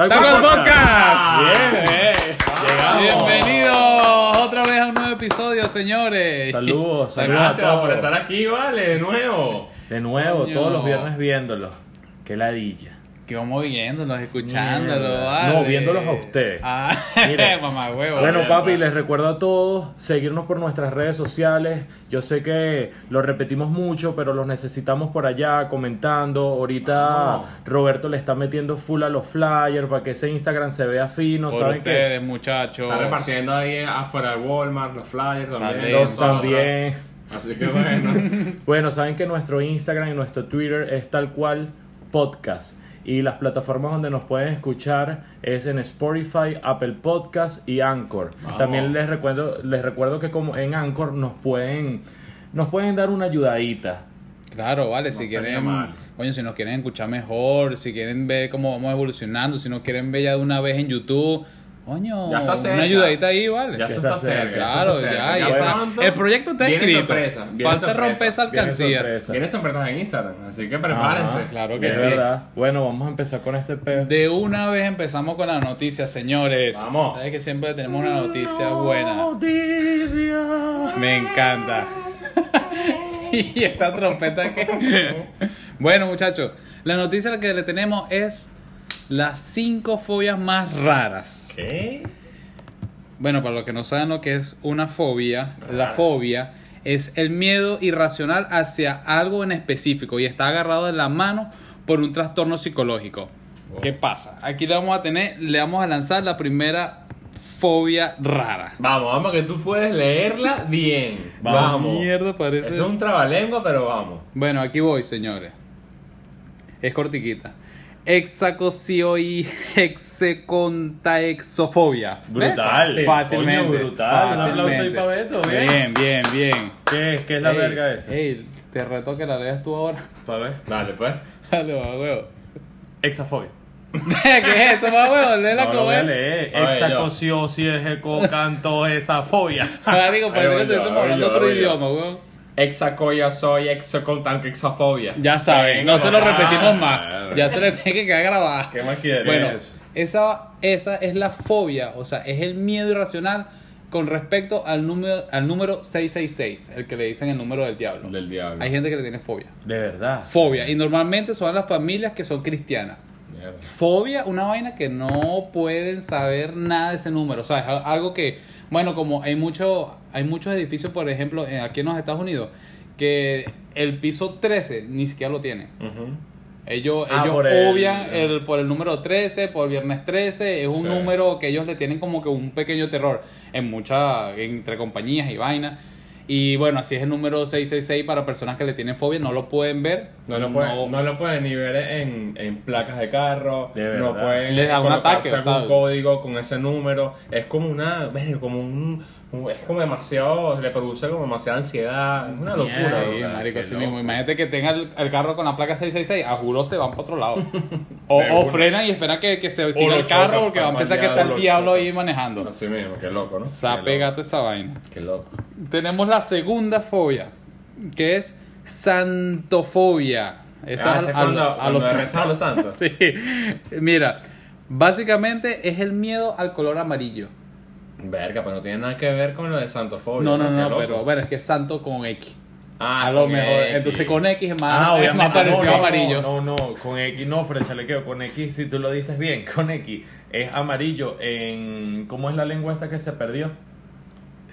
Tal ¡Taco cual el podcast! Bien, Eh, llegamos. Bienvenidos otra vez a un nuevo episodio, señores. Saludos, saludos a Gracias por estar aquí, vale, de nuevo. De nuevo, Coño. todos los viernes viéndolo. Qué ladilla. Que vamos viéndolos, escuchándolos. Vale. No, viéndolos a ustedes. Ah, mamá huevo. Bueno, papi, les recuerdo a todos seguirnos por nuestras redes sociales. Yo sé que lo repetimos mucho, pero los necesitamos por allá comentando. Ahorita. Roberto le está metiendo full a los flyers para que ese Instagram se vea fino. por ¿Saben que ustedes, muchachos. Está repartiendo ahí afuera de Walmart, los flyers también. Los también. Así que bueno. Bueno, saben que nuestro Instagram y nuestro Twitter es tal cual podcast. Y las plataformas donde nos pueden escuchar es en Spotify, Apple Podcast y Anchor. También les recuerdo, les recuerdo que como en Anchor nos pueden, nos pueden dar una ayudadita. Claro, vale, si quieren, mal. coño, si nos quieren escuchar mejor, si quieren ver cómo vamos evolucionando, si nos quieren ver ya de una vez en YouTube, coño, Ya está cerca. una ayudadita ahí, vale. Ya Ya eso está está cerca. Claro, está ya, cerca. ya está. pronto El proyecto está viene escrito. sorpresa, viene Falta sorpresa. romper esa alcancía. Viene sorpresas en Instagram, así que prepárense. Ah, Claro que Es sí. verdad. Bueno, vamos a empezar con este pedo. De una vez empezamos con la noticia, señores. Vamos. Sabes que siempre tenemos una noticia buena. Noticia. Me encanta. y esta trompeta que. bueno, muchachos, la noticia que le tenemos es las cinco fobias más raras. ¿Qué? Bueno, para los que no saben lo que es una fobia, la fobia es el miedo irracional hacia algo en específico y está agarrado de la mano por un trastorno psicológico. ¿Qué pasa? Aquí le vamos a tener, le vamos a lanzar la primera fobia rara. Vamos, vamos, que tú puedes leerla bien. Vamos. Mierda, parece. Eso es un trabalengua, pero vamos. Bueno, aquí voy, señores. Es cortiquita. Hexacosio y hexecontaexofobia. Brutal. Fácilmente. Coño, brutal. Un aplauso ahí fácilmente. para Beto, bien. Bien, bien, bien. ¿Qué, qué es la Ey, verga esa? Ey, te reto que la leas tú ahora. Pa' ver. Dale, pues. Dale, va, huevo. Exafobia. ¿Qué es eso, va, huevo? Léela No como lo voy a es. leer. A ver, Exacosiosis, eco, canto, esa fobia. Marico, parece Ahí que estuviésemos hablando otro idioma, huevón. Exacoya soy, exocontanquexafobia. Ya saben, no se lo repetimos más. Ya se le tiene que quedar grabada. ¿Qué más quieres? Bueno, eso? esa, esa es la fobia, o sea, es el miedo irracional con respecto al número, al número 666, el que le dicen el número del diablo. Del diablo. Hay gente que le tiene fobia. De verdad. Fobia. Y normalmente son las familias que son cristianas. Mierda. Fobia, una vaina que no pueden saber nada de ese número. O sea, es al- algo que, bueno, como hay, mucho, hay muchos edificios, por ejemplo, en- aquí en los Estados Unidos, que el piso 13 ni siquiera lo tienen. Ujú. Ellos, Ah, ellos por el- obvian el, por el número 13, por viernes 13, es un Sí. número que ellos le tienen como que un pequeño terror en muchas, entre compañías y vainas. Y bueno, así es el número 666 para personas que le tienen fobia, no lo pueden ver. No lo, pueden, no lo pueden ni ver en, en placas de carro, De no pueden Les da un ataque, algún código con ese número. Es como una, como un, es como demasiado, le produce como demasiada ansiedad. Es una locura. Sí, marico, loco. mismo. Imagínate que tenga el, el carro con la placa 666, a juro se van para otro lado. o, o frenan y esperan que, que se siga el carro chocan, porque va a pensar que está el diablo ahí manejando. Así mismo, qué loco, ¿no? Sape gato esa vaina. Qué loco. Tenemos la segunda fobia, que es santofobia. Esa Ah, es a, cuando- a los a los santos. sí. Mira, básicamente es el miedo al color amarillo. Verga, pues no tiene nada que ver con lo de santofobia. No, no, no, loco. pero bueno, es que es santo con X. Ah, a lo mejor. X. Entonces con X es más, Ah, es más obviamente. parecido no, no, amarillo. No, no, con X, no, Frecha, le quedo. Con X, si tú lo dices bien, con X es amarillo en. ¿Cómo es la lengua esta que se perdió?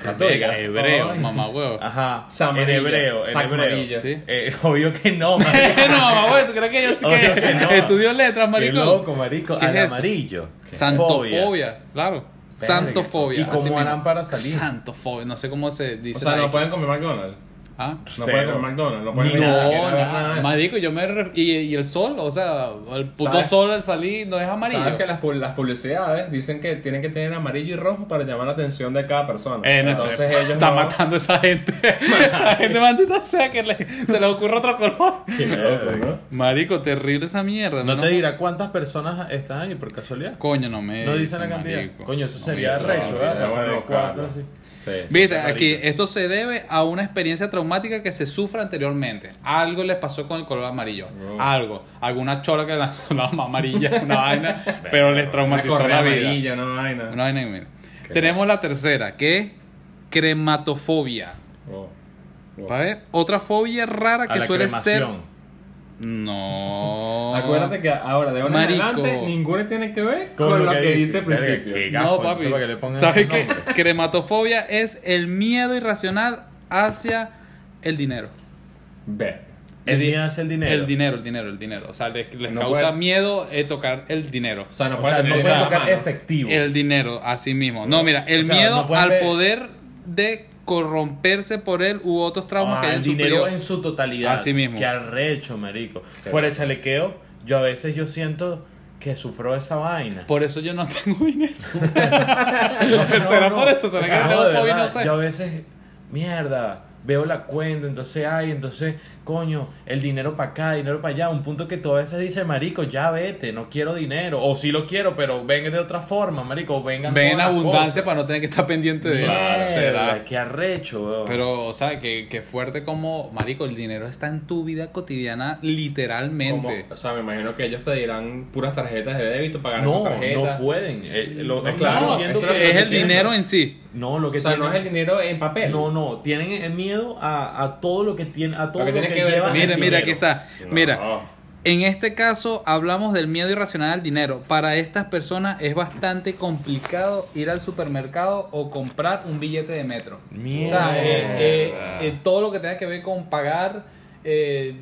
Católica. Verga, hebreo, mamá huevo. Ajá. En Samarillo. hebreo, en hebreo. Sí. Eh, obvio que no, marico. no, mamá huevo, ¿tú crees que yo sí que, que no. estudio letras, Qué maricón? loco, marico. ¿Qué Al es eso? amarillo. Santofobia, claro. Verga. Santofobia. ¿Y cómo harán para salir? Santofobia, no sé cómo se O dice. sea, la no pueden comer McDonald's. ¿Ah? No pueden comer McDonald's. No pueden Ni ni No, ver nada, marico, yo me re- y, y el sol, o sea, el puto ¿Sabes? sol al salir no es amarillo. Sabes que las, las publicidades dicen que tienen que tener amarillo y rojo para llamar la atención de cada persona. Eh, Entonces ellos está no- matando a esa gente. la gente maldita sea que le- se le ocurre otro color. Qué loco, ¿no? Marico, terrible esa mierda. No ¿no? te dirá cuántas personas están ahí por casualidad. Coño, no me No dicen la cantidad. marico. Coño, eso No sería dice, recho, ¿verdad? Sí. Viste, aquí esto se debe a una experiencia traumática que se sufra anteriormente. Algo les pasó con el color amarillo. Algo. Alguna chola que lanzó la amarilla, una vaina, pero les traumatizó la vida. amarilla, no vaina. Una vaina mira. Tenemos la tercera, que es crematofobia. ¿Vale? Otra fobia rara A que suele ser. No. Acuérdate que ahora de ahora en adelante ninguna tiene que ver Con con, lo que que dice. al principio. No, papi. que ¿Sabes qué? Crematofobia es el miedo irracional hacia el dinero. Ve. El di- miedo hacia el dinero. El dinero, el dinero, el dinero. O sea, les, les No causa puede- miedo eh, tocar el dinero. O sea, no O sea, no tocar mano. efectivo. El dinero, así mismo. No, mira, el O sea, miedo al ver- poder de corromperse por él u otros traumas Ah, que hayan el dinero sufrido. en su totalidad. Así mismo. Qué arrecho, marico. Qué Fuera de chalequeo, yo a veces yo siento que sufro esa vaina. Por eso yo no tengo dinero. No, ¿Será no. por eso? ¿Será que No, tengo de fobia? verdad, No sé. Yo a veces, mierda, veo la cuenta, entonces, ay, entonces, coño, el dinero para acá, dinero para allá. Un punto que tú a veces dices, marico, ya vete, no quiero dinero. O sí lo quiero, pero venga de otra forma, marico, vengan Ven en abundancia para no tener que estar pendiente de Mierda, ¿Será? Qué arrecho, weón. Pero, o sea, que, que fuerte como, marico, el dinero está en tu vida cotidiana Como- literalmente. o sea, me imagino que ellos te dirán puras tarjetas de débito, pagar no, con tarjeta. no pueden. Eh, lo No, que es es el dinero en sí. No, lo que O sea, no tienen- es el dinero en papel. No, no, tienen miedo a, a todo lo que tiene, a todo Lo que lo tiene que, que ver Mira, mira, aquí está. Mira, en este caso hablamos del miedo irracional al dinero. Para estas personas es bastante complicado ir al supermercado o comprar un billete de metro. O sea, eh, eh, eh, todo lo que tenga que ver con pagar, eh,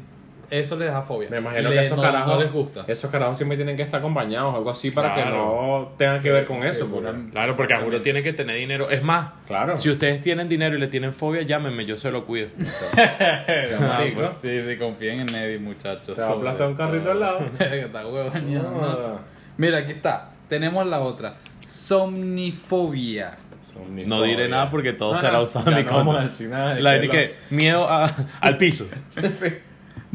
eso les da fobia. Me imagino Le- que esos no, carajos, no les gusta. esos carajos siempre tienen que estar acompañados o algo así para que no tengan que ver con eso. Claro, porque a juro tiene que tener dinero. Es más, Claro. si ustedes tienen dinero y le tienen fobia, llámenme, yo se lo cuido. pues, sí, sí, confíen en Eddie, muchachos. Te va a aplastar un carrito al lado. Está ¿no? Mira, aquí está. Tenemos la otra. Somnifobia. No diré nada porque todo será usado en mi no vamos a contra. decir nada de La que miedo a- al piso. Sí.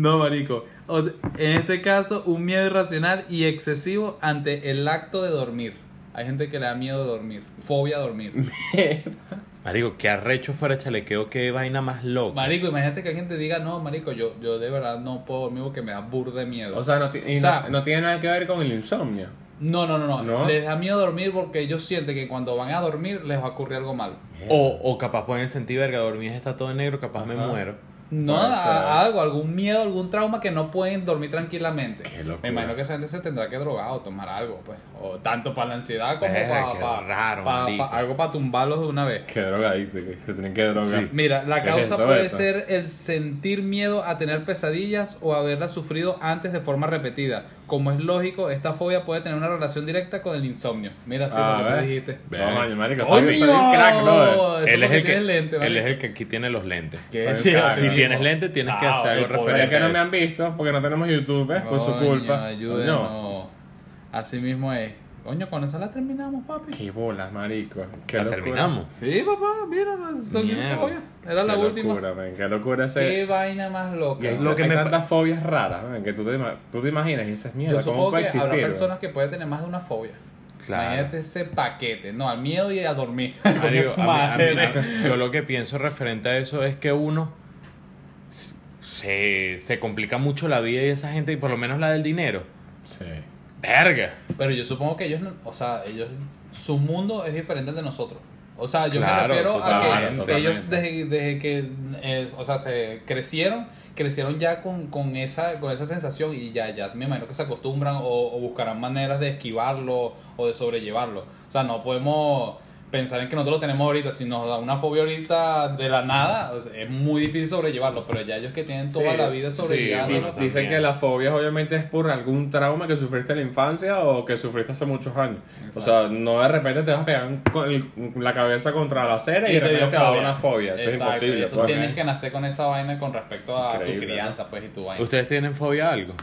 No, marico. O- En este caso, un miedo irracional y excesivo ante el acto de dormir. Hay gente que le da miedo de dormir. Fobia a dormir. Marico, qué arrecho fuera chalequeo, qué vaina más loca. Marico, imagínate que alguien te diga, no, marico, yo, yo de verdad no puedo dormir porque me da burda de miedo. O sea, no, ti- y O sea- no, no tiene nada que ver con el insomnio. no, no, no, no, ¿No? Les da miedo dormir porque ellos sienten que cuando van a dormir les va a ocurrir algo malo. O, o capaz pueden sentir, verga, dormir está todo en negro, capaz me Ajá. muero. No, a- algo, algún miedo, algún trauma que no pueden dormir tranquilamente. Me imagino que esa gente se tendrá que drogar o tomar algo, pues. O tanto para la ansiedad como para qué raro, marico. algo para tumbarlos de una vez. Qué drogadicto, que se tienen que drogar. Sí. Mira, la ¿Qué es causa puede ser el sentir miedo a tener pesadillas o haberlas sufrido antes de forma repetida. Como es lógico, esta fobia puede tener una relación directa con el insomnio. Mira, sí, Ah, lo dijiste. No, marico, ¡Coño! soy, soy un crack. Eso Él es, el que, lente, él es el que aquí tiene los lentes. Así Si mismo. tienes lentes, tienes que hacer algo referente es que no me han visto porque no tenemos YouTube, ¿eh? Por su Coño, culpa. Ayúdenos. Coño. Así mismo es. Coño, con esa la terminamos, papi. Qué bolas, marico. Qué ¿La locura. terminamos? Sí, papá, mira, son Mierda. fobia. Era la Qué última. locura, man, Qué locura ese. Qué vaina más loca. Hay, Lo que hay me tantas fobias raras, man, que tú te, tú te imaginas y dices, mierda, Yo ¿cómo supongo puede que existir? habrá personas que pueden tener más de una fobia. Claro. Imagínate ese paquete. No, al miedo y a dormir. Marico, Coño, tu a mí- a mí- madre. a- yo lo que pienso referente a eso es que uno se, se complica mucho la vida y esa gente, y por lo menos la del dinero. Sí. Verga. Pero yo supongo que ellos, no- o sea, ellos, su mundo es diferente al de nosotros. O sea, yo Claro, me refiero a que ellos desde, desde que, eh, o sea, se crecieron, crecieron ya con, con esa con esa sensación y ya, ya me imagino que se acostumbran o, o buscarán maneras de esquivarlo o de sobrellevarlo. O sea, no podemos pensar en que nosotros lo tenemos ahorita, si nos da una fobia ahorita de la nada, o sea, es muy difícil sobrellevarlo, pero ya ellos que tienen toda Sí, la vida sí. Dic- también. Dicen que las fobias obviamente es por algún trauma que sufriste en la infancia o que sufriste hace muchos años. O sea, no de repente te vas a pegar con el- la cabeza contra la acera y, Y de te repente dio te va a dar fobia. una fobia. Eso Exacto, es imposible. Eso pues, tienes ¿eh? que nacer con esa vaina con respecto a Increíble, tu crianza, pues, y tu vaina. ¿Ustedes tienen fobia a algo?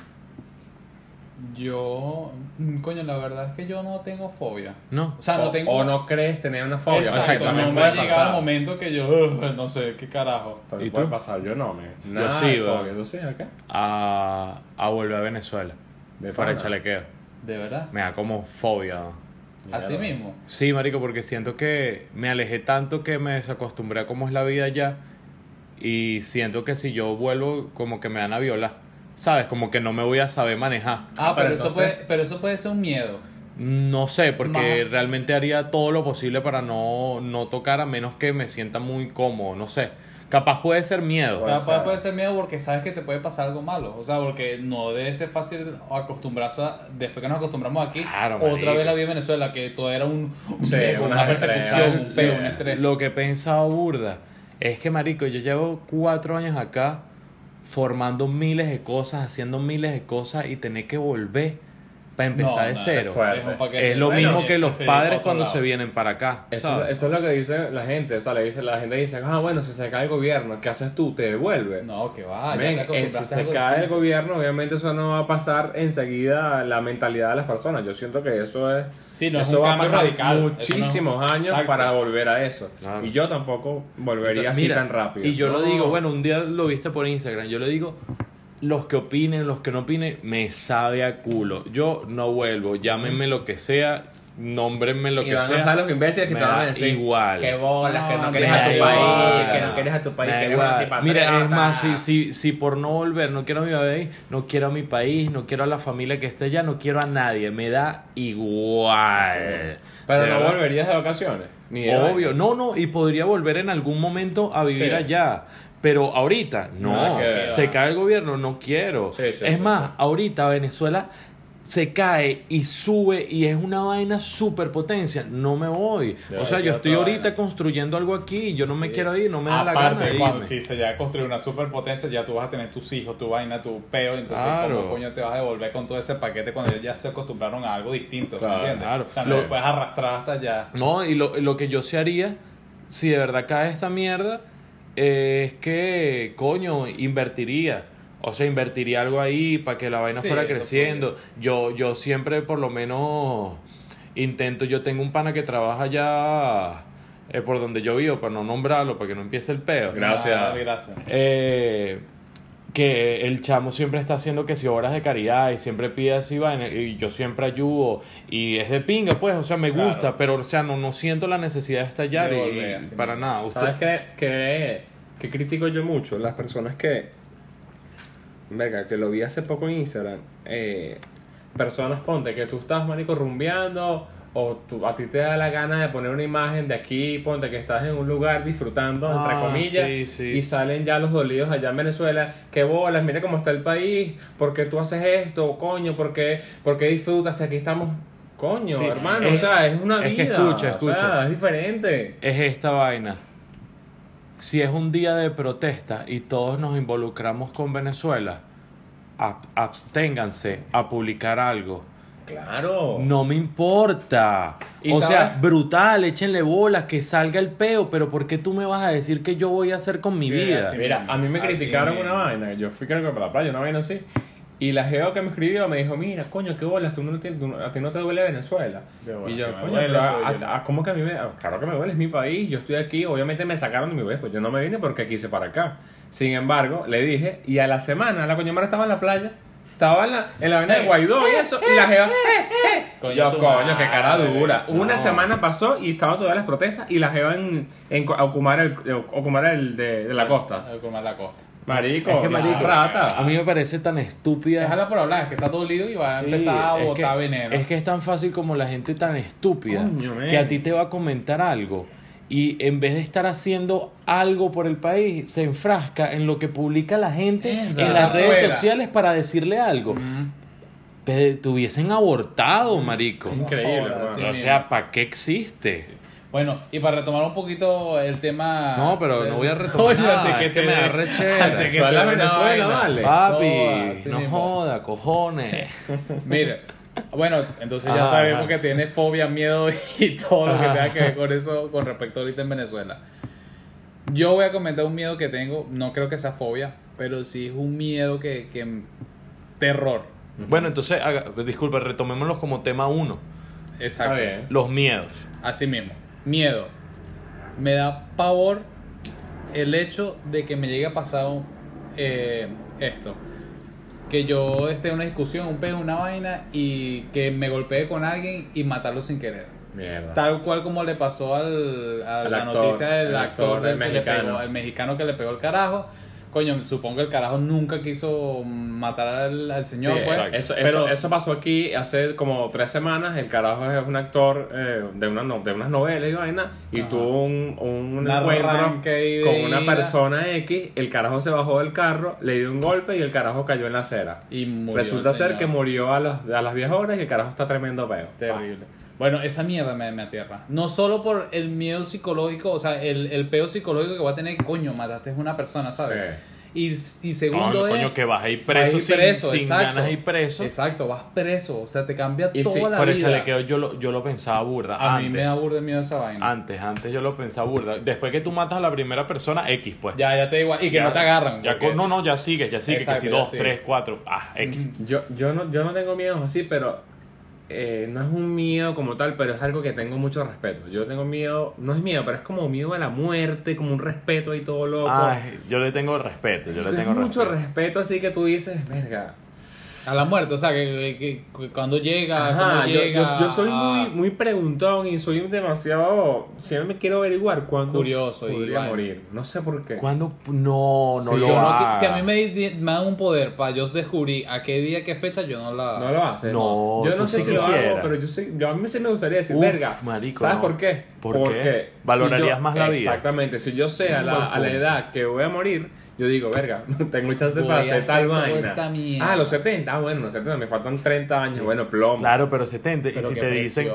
Yo, mm, coño, la verdad es que yo no tengo fobia. No. O sea, no O- tengo. o no crees tener una fobia. Exacto, Exacto, no también me ha puede llegado el momento que yo, "Ugh, no sé, qué carajo. También ¿Y puede tú? pasar. Yo no, me. Nada sí, fobia. ¿Tú sí? ¿A qué? A, a volver a Venezuela. De de pana. chalequeo. ¿De verdad? Me da como fobia. Así mismo. Sí, marico, porque siento que me alejé tanto que me desacostumbré a cómo es la vida allá y siento que si yo vuelvo como que me van a violar, ¿sabes? Como que no me voy a saber manejar. Ah, pero, pero eso entonces- puede, pero eso puede ser un miedo. No sé, porque Más- realmente haría todo lo posible para no, no tocar a menos que me sienta muy cómodo, no sé. Capaz puede ser miedo. Puede Capaz ser. puede ser miedo porque sabes que te puede pasar algo malo. O sea, porque no debe ser fácil acostumbrarse a, después que nos acostumbramos aquí, Claro, otra vez la vida en Venezuela, que todo era un, un Sí, pego, una una persecución, estrés. un pego, Sí. un estrés. Lo que he pensado burda es que, marico, yo llevo cuatro años acá formando miles de cosas, haciendo miles de cosas y tener que volver para empezar No, de no, cero. es. Es. Es lo Bueno, mismo que los padres cuando lado. se vienen para acá. Eso, eso es lo que dice la gente, o sea, le dice, la gente dice, ah, bueno, si se cae el gobierno, ¿qué haces tú? ¿Te devuelves? No, que va, ya Ven, te eh, si se algo cae el gobierno, obviamente eso no va a pasar enseguida la mentalidad de las personas. Yo siento que eso es. Sí, no es eso un va a pasar radical. muchísimos no- años Exacto. para volver a eso. Claro. Y yo tampoco volvería así Mira, tan rápido. Y yo lo digo, bueno, un día lo viste por Instagram, yo le digo, los que opinen, los que no opinen, me sabe a culo. Yo no vuelvo, llámenme lo que sea, nómbrenme lo y que van a sea. estar los imbéciles que me te van a decir igual. que bolas, que No, quieres a tu país, que no quieres a tu país, Me que eres una. Mira, es más, si, si, si por no volver no quiero a mi país, no quiero a mi país, no quiero a la familia que esté allá, no quiero a nadie, me da igual. Pero De no verdad. volverías de vacaciones. Ni de Obvio, vaina. no, no, y podría volver en algún momento a vivir Sí. allá. Pero ahorita, no, ver. se cae el gobierno, no quiero. Sí, sí, es sí, más, ahorita Venezuela se cae y sube y es una vaina superpotencia, no me voy. Ya, o sea, yo ya estoy ahorita vaina. construyendo algo aquí, yo no me Sí. quiero ir, no me da la Aparte, gana irme. si se llega a construir una superpotencia, ya tú vas a tener tus hijos, tu vaina, tu peo, entonces Claro. ¿cómo coño te vas a devolver con todo ese paquete cuando ellos ya se acostumbraron a algo distinto? Claro, ¿me entiendes? claro. O sea, no Lo- lo puedes arrastrar hasta allá. No, y lo, lo que yo se haría, si de verdad cae esta mierda, eh, es que, coño, invertiría. O sea, invertiría algo ahí para que la vaina Sí, fuera creciendo. Yo, yo siempre, por lo menos, intento. Yo tengo un pana que trabaja ya eh, por donde yo vivo, para no nombrarlo, para que no empiece el peo. Gracias. Ah, gracias. Eh, que el chamo siempre está haciendo que si obras de caridad y siempre pide así vaina y yo siempre ayudo y es de pinga pues o sea me Claro. gusta pero o sea no, no siento la necesidad de estallar De volver, y para nada usted ¿Sabes qué, qué, qué critico yo mucho? Las personas que. Verga, que lo vi hace poco en Instagram. Eh, personas, ponte, que tú estás, marico, rumbeando. O tú, a ti te da la gana de poner una imagen de aquí, ponte que estás en un lugar disfrutando, entre Ah, comillas, sí, sí. y salen ya los dolidos allá en Venezuela. Que bolas, mira cómo está el país, ¿por qué tú haces esto? Coño, ¿por qué, por qué disfrutas? Aquí estamos, coño, Sí, hermano, es- o sea, es una es que vida. escucha, o sea, escucha. es diferente. es esta vaina si es un día de protesta y todos nos involucramos con Venezuela ab- absténganse a publicar algo Claro. No me importa. ¿Y o sea, brutal, échenle bolas, que salga el peo, pero ¿por qué tú me vas a decir que yo voy a hacer con mi vida? sí. Mira, a mí me Así criticaron una vaina. Yo fui creo que para la playa, una vaina así. Y la geo que me escribió me dijo, mira, coño, qué bolas, tú no tienes, tú a ti no te duele Venezuela. Bolas, y yo, coño, duele, pero pero a- yo no". a- ¿cómo que a mí me...? ah, Claro que me duele, es mi país, yo estoy aquí, obviamente me sacaron de mi país, pues yo no me vine porque quise para acá. Sin embargo, le dije, y a la semana la coño estaba en la playa, estaba en la, en la vaina de Guaidó y eso, y la geo, eh, eh. Coño, yo, coño, qué cara dura. Una No. semana pasó y estaban todas las protestas y la geo en, en Ocumar el, Ocumar el de, de la costa. El comer la costa. Marico, Es que, marico, rata. A mí me parece tan estúpida. Déjala por hablar, es que está dolido y va a Sí, empezar a es botar que- veneno. Es que es tan fácil como la gente tan estúpida Coño, men. que a ti te va a comentar algo y en vez de estar haciendo algo por el país, se enfrasca en lo que publica la gente en las redes sociales para decirle algo. Mm. Te, te hubiesen abortado, marico. Increíble, sí. o sea, ¿para qué existe? Bueno, y para retomar un poquito el tema. No, pero de- no voy a retomar Coño, nada, antes es que te me da dé- rechera. antes que Venezuela, te dé una Venezuela, vaina. vale. Papi, Jodas, así no joda, cojones. Mira, bueno, entonces ya Ajá, sabemos ajá. que tiene fobia, miedo y todo lo que tenga que ver con eso con respecto ahorita en Venezuela. Yo voy a comentar un miedo que tengo, no creo que sea fobia, pero sí es un miedo que... que terror. Bueno, entonces, haga- disculpa, retomémoslos como tema uno. Exacto. Los miedos. Así mismo. Miedo. Me da pavor el hecho de que me llegue a pasar eh, esto. Que yo esté en una discusión, un pego, una vaina y que me golpee con alguien y matarlo sin querer. Mierda. Tal cual como le pasó al, a Al la actor, noticia del el actor, actor del mexicano. pegó, el mexicano que le pegó el carajo. Coño, supongo que el carajo nunca quiso matar al, al señor, Sí, pues. eso, pero eso, eso pasó aquí hace como tres semanas. El carajo es un actor eh, de, una, de unas novelas y vaina. Y Ajá. tuvo un, encuentro con una persona X. El carajo se bajó del carro, le dio un golpe y el carajo cayó en la acera. y murió Resulta ser que murió a las, a las 10 horas y el carajo está tremendo peo. Terrible. Bueno, esa mierda me, me aterra. No solo por el miedo psicológico, o sea, el, el peo psicológico que va a tener, coño, mataste a una persona, ¿sabes? Y, y segundo Coño, es... coño, que vas a ir vas a preso, ir sin, preso, sin exacto. ganas de ir preso. Exacto, vas preso, o sea, te cambia Y toda sí, la Por el vida. chalequeo yo lo, yo lo pensaba burda. A mí antes, me da burda miedo esa vaina. antes, antes yo lo pensaba burda. Después que tú matas a la primera persona, X, pues. Ya, ya te digo, y que Ya- no te agarran. Ya no, no, ya sigues, ya sigues. Exacto, que si dos, sigue. tres, cuatro, ah, X. Yo, yo, no, yo no tengo miedos así, pero eh, no es un miedo como tal, pero es algo que tengo mucho respeto. Yo tengo miedo, no es miedo, pero es como miedo a la muerte, como un respeto ahí todo loco. Ay, yo le tengo respeto, yo le tengo mucho respeto. respeto, así que tú dices, verga. A la muerte, o sea, que, que- que cuando llega, Ajá, yo, llega, yo, yo soy muy, muy preguntón y soy demasiado. Siempre me quiero averiguar cuándo Curioso podría morir. No sé por qué. ¿Cuándo? No, no Sí, lo yo no haga. qui- si a mí me, me dan un poder para yo descubrir a qué día, qué fecha, yo no la... No lo haces. No, yo no sé sí si lo hago, pero yo, sé, yo a mí sí me gustaría decir, Uf, verga. marico, ¿Sabes no. por qué? ¿Por qué? Porque Valorarías yo- más la vida. Exactamente. Si yo sé a la, a la edad que voy a morir, yo digo, verga, tengo chance Voy para hacer hacer tal vaina. Ah, los 70. Ah, bueno, los 70. Me faltan 30 años. Bueno, plomo. Claro, pero 70. Pero y si te dicen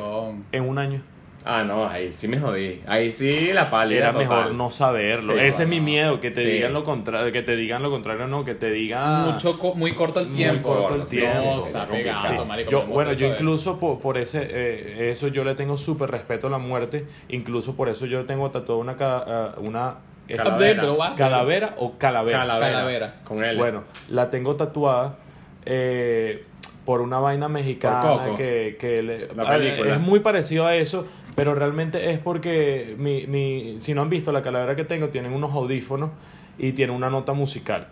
en un año, Ah, no, ahí sí me jodí. Ahí sí la pálida era total. mejor no saberlo. Sí, Ese es mi miedo, que te sí. digan lo contrario, que te digan lo contrario, no, que te digan Mucho, co- muy corto el Muy tiempo. corto el tiempo. No, Sí, está sí, sí, pegado, sí. marico, Yo, bueno, yo incluso por, por ese, eh, eso yo le tengo súper respeto a la muerte, incluso por eso yo tengo tatuado una, ah, una ¿es Calavera. Pero va- calavera o calavera. Calavera. Calavera. Con él. Bueno, la tengo tatuada eh, por una vaina mexicana Coco. que, que le- La película. es muy parecido a eso, pero realmente es porque mi, mi, si no han visto la calavera que tengo, tienen unos audífonos y tiene una nota musical.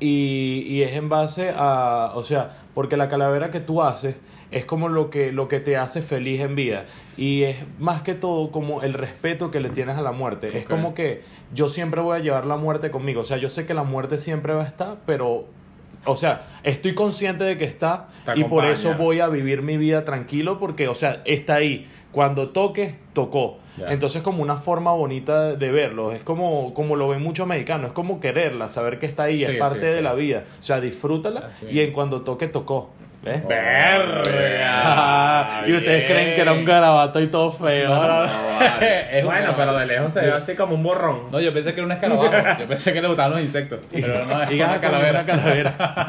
Y, y es en base a, o sea, porque la calavera que tú haces es como lo que, lo que te hace feliz en vida. Y es más que todo como el respeto que le tienes a la muerte. Es como que yo siempre voy a llevar la muerte conmigo. O sea, yo sé que la muerte siempre va a estar, pero, o sea, estoy consciente de que está y por eso voy a vivir mi vida tranquilo porque, o sea, está ahí. Cuando toque, tocó. Ya. Entonces como una forma bonita de- verlo. Es como, como lo ven muchos mexicanos. Es como quererla, saber que está ahí, Sí, es parte sí, de sí. la vida. O sea, disfrútala Así y en cuando toque, tocó. ¿Ves? Verga. y ustedes Bien. creen que era un garabato y todo feo. No, no, no. Es bueno, pero de lejos se ve así como un borrón. No, yo pensé que era un escarabajo. Yo pensé que le gustaban los insectos. Pero no, es Y una una calavera. calavera.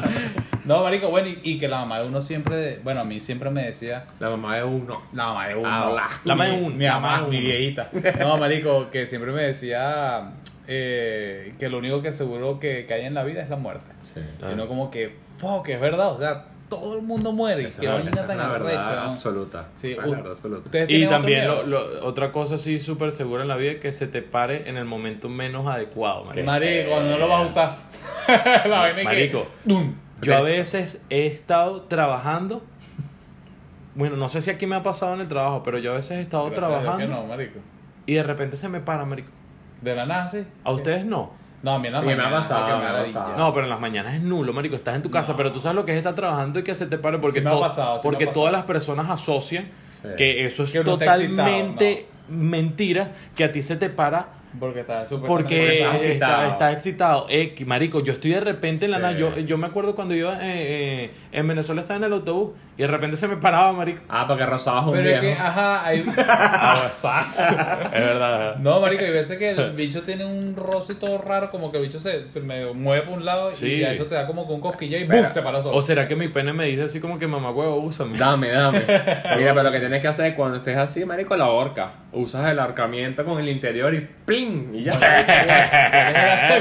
No, marico, bueno, y, y que la mamá de uno siempre, bueno, a mí siempre me decía, La mamá de uno. la mamá de uno, Habla. La mamá de mi- uno, mi mamá, mi viejita. No, marico, que siempre me decía eh, que lo único que seguro que, que hay en la vida es la muerte. Sí. Y uno como que, fuck, es verdad, o sea, todo el mundo muere. Esa esa es tan la verdad arrecha, ¿no? absoluta. Sí, La u- verdad absoluta. ¿Ustedes Y también miedo? lo- lo- otra cosa así súper segura en la vida es que se te pare en el momento menos adecuado. marico. Marico, cuando no lo vas a usar. la vaina es que- Marico. ¡Dum! Yo a veces he estado trabajando. Bueno, no sé si aquí me ha pasado en el trabajo, pero yo a veces he estado Gracias trabajando que no, marico. y de repente se me para, marico. De la nada, sí. ¿A ustedes no? No, a mí en Sí, me ha pasado, me ha ladilla. pasado. No, pero en las mañanas es nulo, marico. Estás en tu casa, pero tú sabes lo que es estar trabajando y que se te pare porque, Sí me ha to- pasado, sí me porque ha pasado. todas las personas asocian Sí. que eso es Que excitado, totalmente mentira que a ti se te para Porque está súper porque estás está, excitado. está excitado. Eh, que, marico, yo estoy de repente en la Sí. nada. Yo, yo me acuerdo cuando iba eh, eh, en Venezuela, estaba en el autobús y de repente se me paraba, marico. Ah, porque rozabas un Pero es viejo. que, ajá, hay... Es verdad. No, marico, hay veces que el bicho tiene un roce todo raro, como que el bicho se, se me mueve por un lado Sí. y eso te da como con un cosquilla y se para solo. O será que mi pene me dice así como que mamá huevo, úsame. Dame, dame. Mira, pero lo que tienes que hacer es cuando estés así, marico, la horca. Usas el ahorcamiento con el interior y ¡plin! Y ya.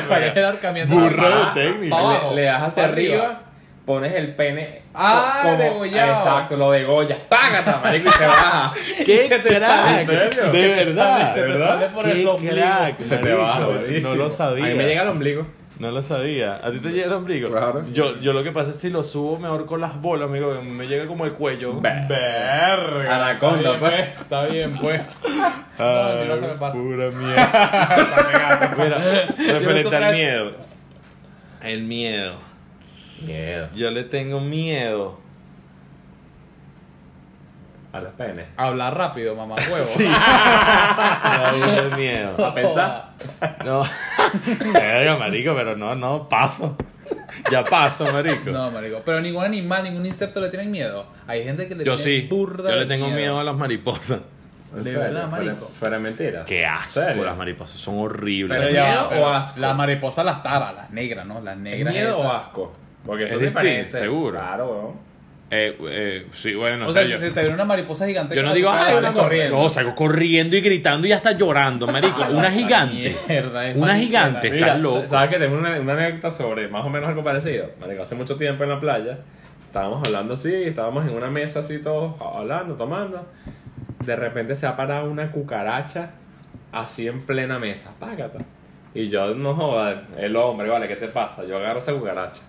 ¿Cuál es el- el ahorcamiento? Burro de abajo, le, le das hacia pa' arriba, pones el pene. Ah, como- degollado. Exacto, lo degollas. ¡Págata, marico! Y se baja. ¡Qué Se te crack! sale, ¿en serio? De Se te verdad. sale, se te ¿verdad? sale por el ¡Qué ombligo. crack! Se te baja, No lo sabía. A mí me llega el ombligo. No lo sabía. ¿A ti te llega el ombligo? Claro. Yo, yo lo que pasa es si lo subo mejor con las bolas, amigo, que me llega como el cuello. Ver- Verga. Anaconda, Está bien, pues. Está bien, pues. Ay, No, se me para. pura mierda. Mira, referente al miedo. El miedo. Miedo. Yo le tengo miedo. A los penes. Hablar rápido, mamá huevo. No, el miedo. A pensar. No. Verga, marico, pero no, no, paso. Ya paso, marico. No, marico. Pero ningún animal, ningún insecto le tienen miedo. Hay gente que le Yo tiene sí. burda Yo le de tengo miedo a las mariposas. ¿En De serio? verdad, Fuera- marico. Fuera mentira. Qué asco, ¿Serio? las mariposas son horribles. Pero ¿Miedo ya, o asco? Las mariposas, las taras, las negras, ¿no? Las ¿Es negras. miedo esas. o asco? Porque Es son diferentes. seguro. Claro, weón. Eh, eh, sí, bueno, no o sé. sea, yo, si te viene una mariposa gigante. yo no digo, ay, una corriendo. No, salgo corriendo y gritando y hasta llorando, marico. Una gigante. Mierda, es Una gigante. Estás loco. ¿sabes que tengo una, una anécdota sobre más o menos algo parecido? Marico, hace mucho tiempo en la playa, estábamos hablando así, estábamos en una mesa así todos hablando, tomando. De repente se ha parado una cucaracha así en plena mesa, págata. Y yo, no joda, el hombre, vale, ¿qué te pasa? Yo agarro esa cucaracha.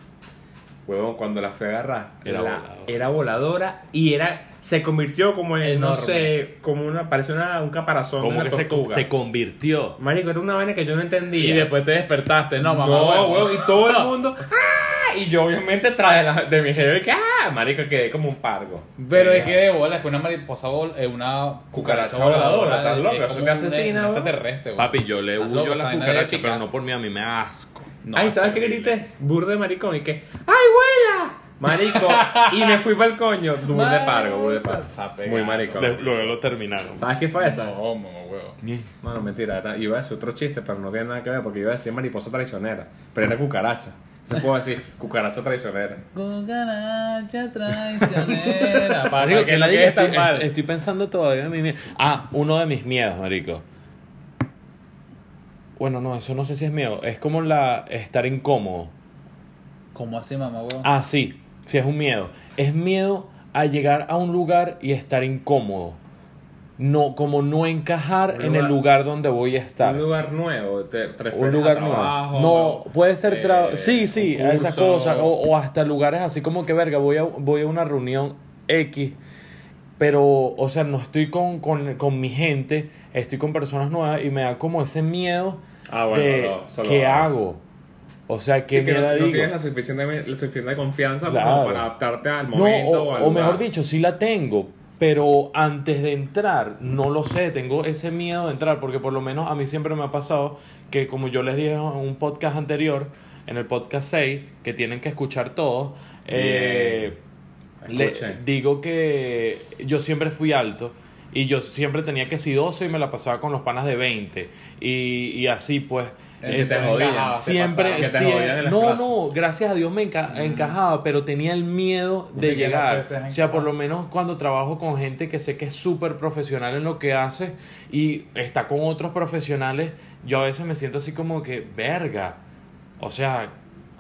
Huevón, cuando la fui a agarrar, Era la- voladora. era voladora y era se convirtió como en, no sé, como una, parece una, un caparazón Como que se, convirtió. Marico, era una vaina que yo no entendía. Y después te despertaste, no, mamá. No, huevo, y todo el mundo. ¡Ah! Y yo, obviamente, traje la, de mi jefe que, ¡ah! Marico, quedé como un pargo. Pero es que de bola, es que una mariposa vol eh, una Cucaracha voladora, estás es loco, como eso un- asesina, un weón. extraterrestre. Papi, yo le huyo a las cucarachas, pero no por mí, a mí me asco. No, Ay, ¿sabes qué grité? Burde maricón y que, ¡ay, vuela! Marico, y me fui para el coño. Burde pargo, burde pargo. Está pegado. Muy maricón. De- Luego lo terminaron. ¿Sabes qué fue esa? No, mamá, huevo. No, no, mentira, era, iba a decir otro chiste, pero no tiene nada que ver porque iba a decir mariposa traicionera, pero era cucaracha. Se puedo decir cucaracha traicionera. Cucaracha traicionera. Para Marico, que tan estoy, mal. estoy- estoy pensando todavía en mi miedo. Ah, uno de mis miedos, marico. Bueno, no, eso no sé si es miedo. Es como la estar incómodo. ¿Cómo así, mamá? Ah, sí, sí es un miedo. Es miedo a llegar a un lugar y estar incómodo. No, como no encajar Un en el lugar- donde voy a estar. Un lugar nuevo, te, te un lugar a nuevo. No, puede ser eh, sí, sí, a esas cosas. O, o hasta lugares así como que, verga, voy a, voy a una reunión X. Pero, o sea, no estoy con, con, con mi gente, estoy con personas nuevas y me da como ese miedo Ah, bueno, de no, qué hago. O sea, qué Sí, que no, no digo. tienes la suficiente, la suficiente confianza Claro. para adaptarte al No, momento o, al o mejor dicho, sí la tengo, pero antes de entrar, no lo sé, tengo ese miedo de entrar, porque por lo menos a mí siempre me ha pasado que como yo les dije en un podcast anterior, en el podcast 6, que tienen que escuchar todos, eh, le- digo que yo siempre fui alto. Y yo siempre tenía que ser 12 y me la pasaba con los panas de 20. Y, y así pues. El que te Entonces, jodían, Siempre. Que te no, no, gracias a Dios me enca- encajaba, pero tenía el miedo de, De que no llegar. o sea, por lo menos cuando trabajo con gente que sé que es súper profesional en lo que hace y está con otros profesionales, yo a veces me siento así como que, verga. O sea,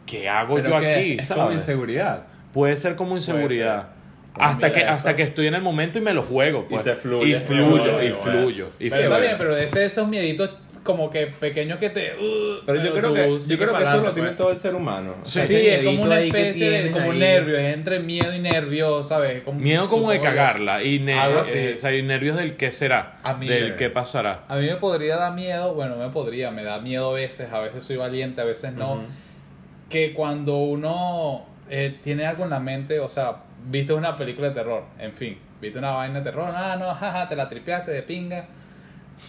¿qué hago Pero yo que aquí? Es como ¿sabes? inseguridad. Puede ser como inseguridad. ser. Hasta que, eso. hasta que estoy en el momento y me lo juego. Pues. te fluye, Y fluyo, y fluyo. Y Pero fluyo. está bien, pero ese, esos mieditos como que pequeños que te... uh, Pero yo creo tú que, yo creo que eso lo tiene pues. todo el ser humano. O sea, Sí, es como una especie de como ahí. nervios, es entre miedo y nervio, ¿sabes? Como- Miedo como de cagarla y, ne- Algo así. eh, o sea, y nervios del qué será, A mí, del qué pasará. A mí me podría dar miedo, bueno, me podría, me da miedo a veces, a veces soy valiente, a veces no, que cuando uno eh, tiene algo en la mente, o sea, viste una película de terror, en fin, viste una vaina de terror, ah, no, jaja, te la tripeaste de pinga,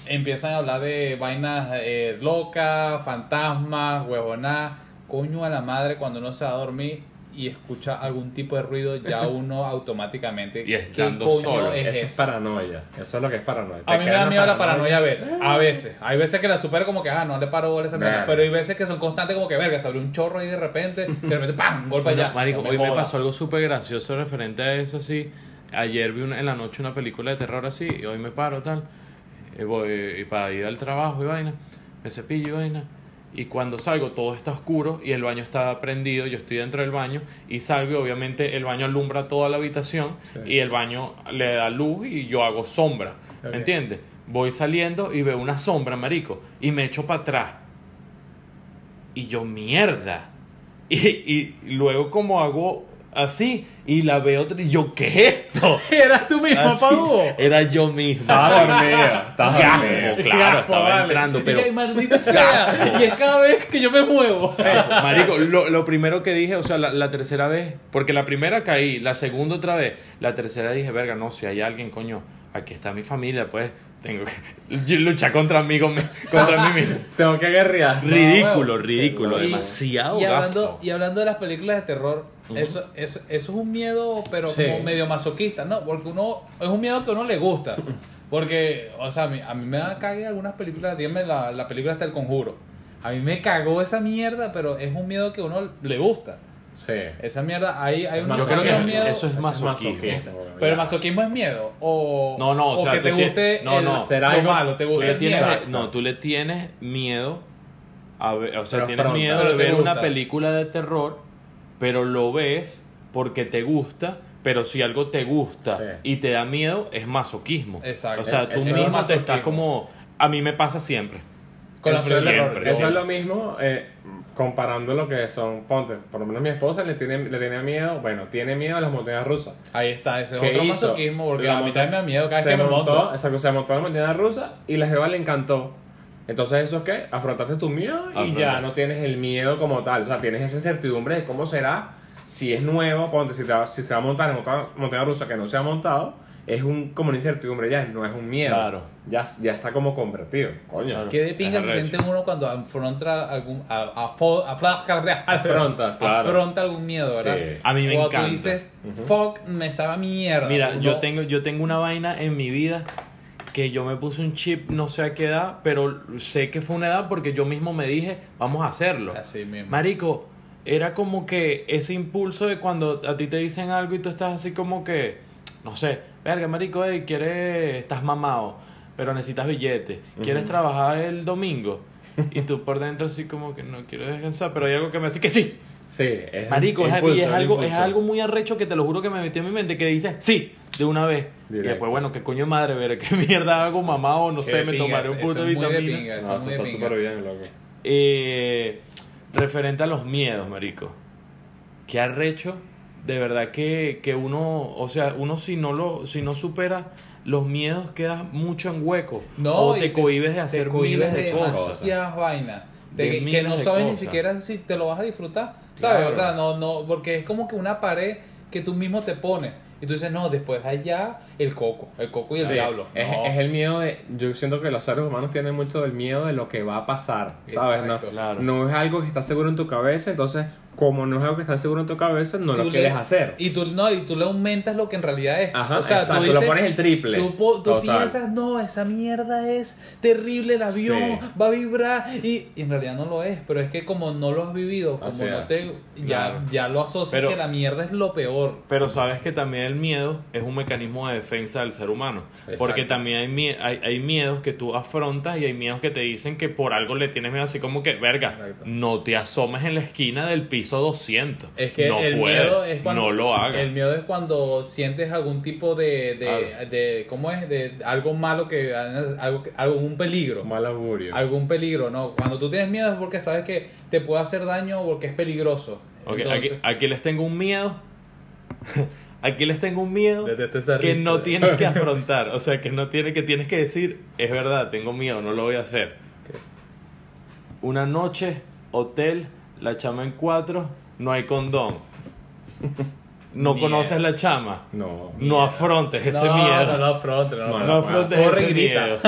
empiezan a hablar de vainas eh, locas, fantasmas, huevoná, coño a la madre cuando uno se va a dormir y escucha algún tipo de ruido, ya uno automáticamente... Y ¿qué estando solo. es Eso es eso? paranoia. Eso es lo que es paranoia. A mí me da miedo la paranoia a veces, a veces. Hay veces que la supero como que, ah, no le paro bola a. Pero hay veces que son constantes como que, verga, se abrió un chorro ahí de repente, de repente, ¡pam! Golpe Bueno, allá. marico, No hoy me pasó algo súper gracioso referente a eso, así. Ayer vi una- en la noche una película de terror así, y hoy me paro, tal. Y voy y para ir al trabajo y vaina, me cepillo y vaina. Y cuando salgo todo está oscuro y el baño está prendido, yo estoy dentro del baño y salgo y obviamente el baño alumbra toda la habitación Sí. y el baño le da luz y yo hago sombra, Ok. ¿me entiendes? Voy saliendo y veo una sombra, marico, y me echo para atrás. Y yo, mierda. Y, y luego como hago así y la veo otra y yo, ¿qué es esto? Eras tú mismo, Pago. Era yo mismo. Estaba dormido. Estaba claro, estaba entrando, pero... Y, maldita sea. y es cada vez que yo me muevo. Marico, lo, lo primero que dije, o sea, la, la tercera vez, porque la primera caí, la segunda otra vez, la tercera dije, verga, no, si hay alguien, coño, aquí está mi familia, pues tengo que luchar contra mí, con- contra mí mismo. Tengo que guerrear. Ridículo, ridículo, Y- demasiado y hablando, gasto. y hablando de las películas de terror, eso, eso, eso es un miedo, pero Sí. como medio masoquista, ¿no? Porque uno, es un miedo que a uno le gusta. Porque, o sea, a mí, a mí me da cague algunas películas, dígame la, la película hasta El Conjuro. A mí me cagó esa mierda, pero es un miedo que a uno le gusta. Sí. Esa mierda, hay, hay unos Yo creo unos que miedos- eso es Eso es masoquismo. masoquismo. Pero el masoquismo es miedo. O, No, no, o sea, que te guste no, el- no. Será lo algo- malo, te el tienes, miedo. No, tú le tienes miedo, a ver, o sea, Pero tienes afronta. miedo de ver una película de terror, pero lo ves porque te gusta, pero si algo te gusta Sí. y te da miedo, es masoquismo. Exacto. O sea, tú es mismo te estás como... A mí me pasa siempre. Con terror. Siempre, Eso es lo mismo eh, comparando lo que son, ponte, por lo menos mi esposa le tiene, le tenía miedo, bueno, tiene miedo a las montañas rusas. Ahí está, ese es ¿Qué otro hizo? masoquismo, porque La a mí también me da miedo cada vez se que me montó, monto. exacto, se montó en la montaña rusa y la jeva le encantó. Entonces, ¿eso es qué? Afrontaste tu miedo y ya no tienes el miedo como tal. O sea, tienes esa incertidumbre de cómo será, si es nuevo, ponte, si, te va- si se va a montar en montaña, montaña rusa que no se ha montado, es un, como una incertidumbre ya, no es un miedo. Claro. Ya, ya está como convertido. Coño. Claro. ¿Qué de pinga se siente uno cuando afronta algún a, a, fo- afla- Afronta, claro. afronta algún miedo, ¿verdad? Sí. A mí me Cuando encanta. tú dices, fuck, me sabe a mierda. Mira, Uno- yo tengo, yo tengo una vaina en mi vida que yo me puse un chip, no sé a qué edad, pero sé que fue una edad porque yo mismo me dije, vamos a hacerlo. Así mismo. Marico, era como que ese impulso de cuando a ti te dicen algo y tú estás así como que, no sé, verga, marico, hey, quieres, estás mamado, pero necesitas billete, quieres trabajar el domingo. Y tú por dentro así como que no quiero descansar, pero hay algo que me dice que sí. Sí, es Marico, es, impulso, es algo, es algo muy arrecho que te lo juro que me metí en mi mente que dice sí, de una vez. Y después, bueno, qué coño de madre, ver qué mierda hago mamado, no Qué sé, me pinga, tomaré un puto eso es muy de vitamina. pinga, eso No, es eso muy de está súper bien, loco. Eh, referente a los miedos, marico. Qué arrecho, de verdad que, que uno, o sea, uno si no lo, si no supera los miedos queda mucho en hueco. No, o te cohibes de te hacer cohibes miles de de cosas. demasiadas vainas. De, De que- no de sabes ni siquiera si te lo vas a disfrutar. ¿Sabes? Claro. O sea, no, no, porque es como que una pared que tú mismo te pones. Y tú dices, no, después allá el coco, el coco y el Sí, diablo. Es, No. es el miedo de. Yo siento que los seres humanos tienen mucho del miedo de lo que va a pasar, ¿sabes? Exacto. no, Claro. no es algo que está seguro en tu cabeza, entonces, como no es algo que está seguro en tu cabeza, no Tú lo le- quieres hacer. Y tú, no, y tú le aumentas lo que en realidad es. Ajá, o sea, exacto, tú lo pones el triple. Tú, tú piensas, no, esa mierda es terrible, el avión Sí. va a vibrar. Y, y en realidad no lo es, pero es que como no lo has vivido, como no te. Ya, Claro. ya lo asocias Pero- que la mierda es lo peor. Pero sabes que también el miedo es un mecanismo de defensa del ser humano. Exacto. Porque también hay, hay, hay miedos que tú afrontas y hay miedos que te dicen que por algo le tienes miedo, así como que, verga, Exacto. no te asomes en la esquina del piso 200. Es que no el miedo es cuando. No lo hagas. El miedo es cuando sientes algún tipo de. de, de ¿Cómo es? De algo malo que. Algo, algún peligro. Mal augurio. algún peligro, ¿no? Cuando tú tienes miedo es porque sabes que te puede hacer daño o porque es peligroso. Ok, Entonces, aquí, aquí les tengo un miedo. aquí les tengo un miedo que no tienes que afrontar. O sea, que no tiene, que tienes que decir, es verdad, tengo miedo, no lo voy a hacer. Una noche, hotel, la chama en cuatro, no hay condón. No conoces la chama. No. No afrontes ese no, miedo. No, no afronte, no, No, No no, afrontes ese grita. miedo.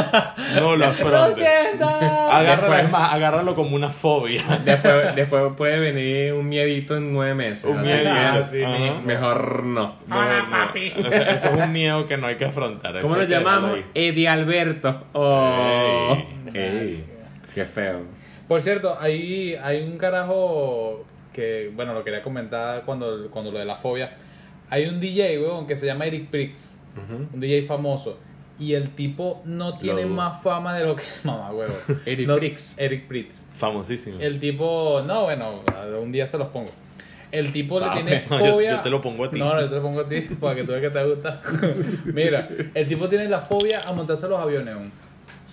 No lo ¡Lo afrontes. siento! Agárralo, Después- es más, agárralo como una fobia. Después, después puede venir un miedito en nueve meses. Un así miedo, que así Ajá. mismo. Mejor no. O sea, eso es un miedo que no hay que afrontar. ¿Cómo lo llamamos? Eddie Alberto. Oh. Ey. Ey. Qué feo. Por cierto, hay, hay un carajo que, bueno, lo quería comentar cuando, cuando lo de la fobia. Hay un DJ, weón, que se llama Eric Prix, Ujú. un DJ famoso. Y el tipo no tiene más fama de lo que... Mamá, huevo. Eric No- Prix. Eric Prix. Famosísimo. El tipo, no, bueno, un día se los pongo. El tipo le Papi. tiene No, yo- fobia. yo te lo pongo a ti. No, no, yo te lo pongo a ti para que tú veas que te gusta. Mira, el tipo tiene la fobia a montarse a los aviones. weón.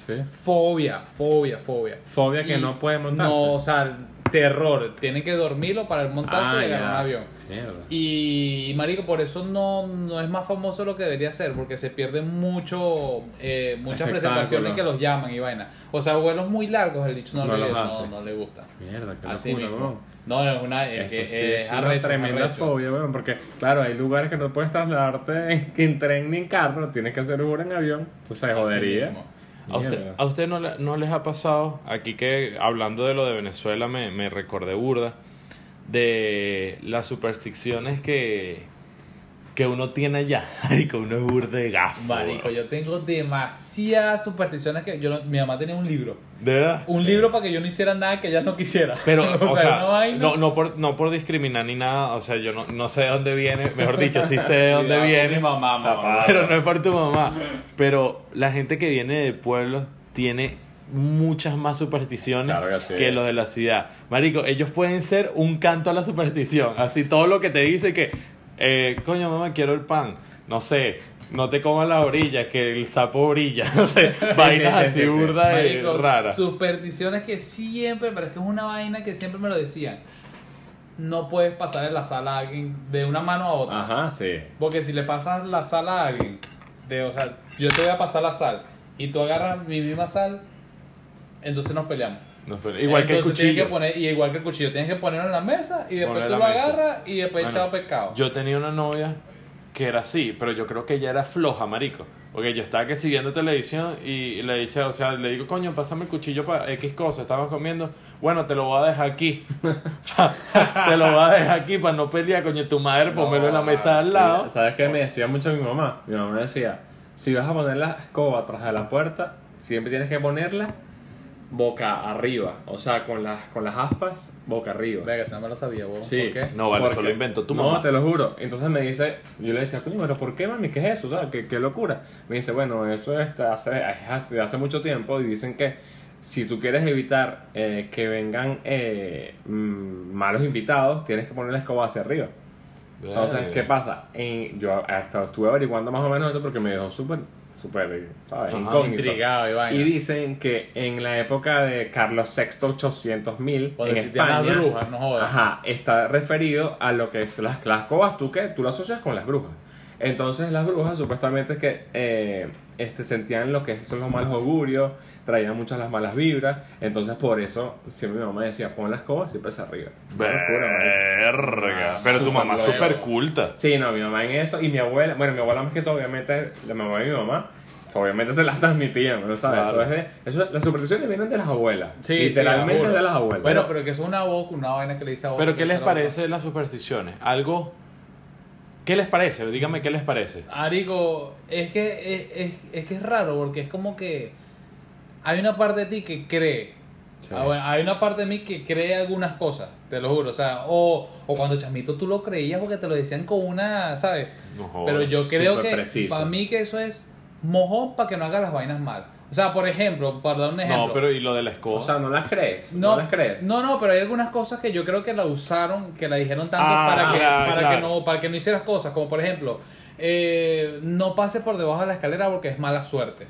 Sí. Fobia, fobia, fobia. Fobia que Y- no puede montarse. No, o sea, terror. Tienen que dormirlo para el montarse Ah, y agarrar ya. un avión. Mierda. Y, marico, por eso no, no es más famoso lo que debería ser, porque se pierden mucho, eh, muchas presentaciones que los llaman y vaina. O sea, vuelos muy largos, el dicho no, No le, no, no le gusta. Mierda, qué Así locura, mismo. ¿no? No, es una, es, Eso que- sí, es es una arrecho, tremenda arrecho. fobia, weón, porque claro, hay lugares que no puedes trasladarte en, en tren ni en carro, tienes que hacer Uber en avión, entonces Así jodería. ¿A usted, a usted no, le- no les ha pasado, aquí que hablando de lo de Venezuela me, me recordé burda, de las supersticiones que, que uno tiene allá? Marico, uno es burda de gafo. Marico, yo tengo demasiadas supersticiones que yo no- mi mamá tenía un libro. ¿De verdad? Un libro para que yo no hiciera nada que ella no quisiera. Pero, o, sea, una vaina. no, no, por, no por discriminar ni nada, o sea, yo no, no sé de dónde viene, mejor dicho, sí sé de dónde Cuidado con viene. mi mamá, mamá. Pero no es por tu mamá. Pero la gente que viene de pueblos tiene muchas más supersticiones Claro que sí. los de la ciudad. Marico, ellos pueden ser un canto a la superstición. Así todo lo que te dice que, eh, coño, mamá, quiero el pan. No sé, no te comas la orilla, que el sapo brilla. No sé, vainas sí, sí, así sí, sí. burda y Marico, raras. supersticiones que siempre, pero es que es una vaina que siempre me lo decían. No puedes pasar en la sala a alguien de una mano a otra. Ajá, sí. Porque si le pasas la sal a alguien, de, o sea, yo te voy a pasar la sal y tú agarras mi misma sal, entonces nos peleamos. No, igual que el cuchillo. que poner, y igual que el cuchillo, tienes que ponerlo en la mesa y después tú lo la mesa. agarras y después Bueno, echado pescado. Yo tenía una novia que era así, pero yo creo que ella era floja, marico. Porque yo estaba que siguiendo televisión y le dije, o sea, le digo, coño, pásame el cuchillo para X cosa, estabas comiendo. Bueno, te lo voy a dejar aquí. te lo voy a dejar aquí para no pelear, coño, tu madre, ponmelo en la mesa al lado. ¿Sabes qué me decía mucho mi mamá? Mi mamá me decía, si vas a poner la escoba atrás de la puerta, siempre tienes que ponerla boca arriba, o sea, con las, con las aspas boca arriba. Venga, si no me lo sabía, vos. Sí. ¿Por qué? No, vale, Porque- eso lo inventó tu no, mamá. te lo juro. Entonces me dice, yo le decía, coño, pero ¿por qué, mami? ¿Qué es eso? ¿Sabes? ¿Qué, qué locura? Me dice, bueno, eso es hace, hace, hace mucho tiempo y dicen que si tú quieres evitar eh, que vengan eh, mm, malos invitados, tienes que poner la escoba hacia arriba. Entonces, ¿qué pasa? En- yo hasta estuve averiguando más o menos eso porque me dejó súper, súper, ¿sabes? Ajá. Incógnito. Intrigado y. Y dicen que en la época de Carlos VI 800 mil Cuando en existían las España, brujas, no jodas. ajá, está referido a lo que es las, las escobas, tú que tú lo asocias con las brujas. Entonces las brujas supuestamente es que eh, este, sentían lo que son los malos augurios, traían muchas las malas vibras, entonces por eso siempre mi mamá decía, pon la escoba siempre hacia arriba. Verga. Pero tu mamá es súper culta. Sí, no, mi mamá en eso y mi abuela, bueno, mi abuela más que todo, obviamente, la mamá de mi mamá, obviamente se las transmitían, ¿no sabes? Claro. Eso es de, eso, las supersticiones vienen de las abuelas, Sí, literalmente sí, de las abuelas. Bueno, pero que eso es una boca, una vaina que le dice a vos. Pero ¿qué les parece las supersticiones? Algo... ¿Qué les parece? Dígame qué les parece. Arico, es que es, es, es que es raro porque es como que hay una parte de ti que cree. Sí. Ah, bueno, hay una parte de mí que cree algunas cosas, te lo juro. O sea, o, o cuando chamito tú lo creías porque te lo decían con una, ¿sabes? No. Pero yo creo que preciso. para mí que eso es mojón para que no hagas las vainas mal. O sea, por ejemplo, para dar un ejemplo. No, pero ¿y lo de la escoba? o sea, no las crees, no, No, las crees. no, no, pero hay algunas cosas que yo creo que la usaron, que la dijeron tanto Ah, para, que, claro, para, claro. que no, para que no hicieras cosas, como por ejemplo, eh, no pase por debajo de la escalera porque es mala suerte.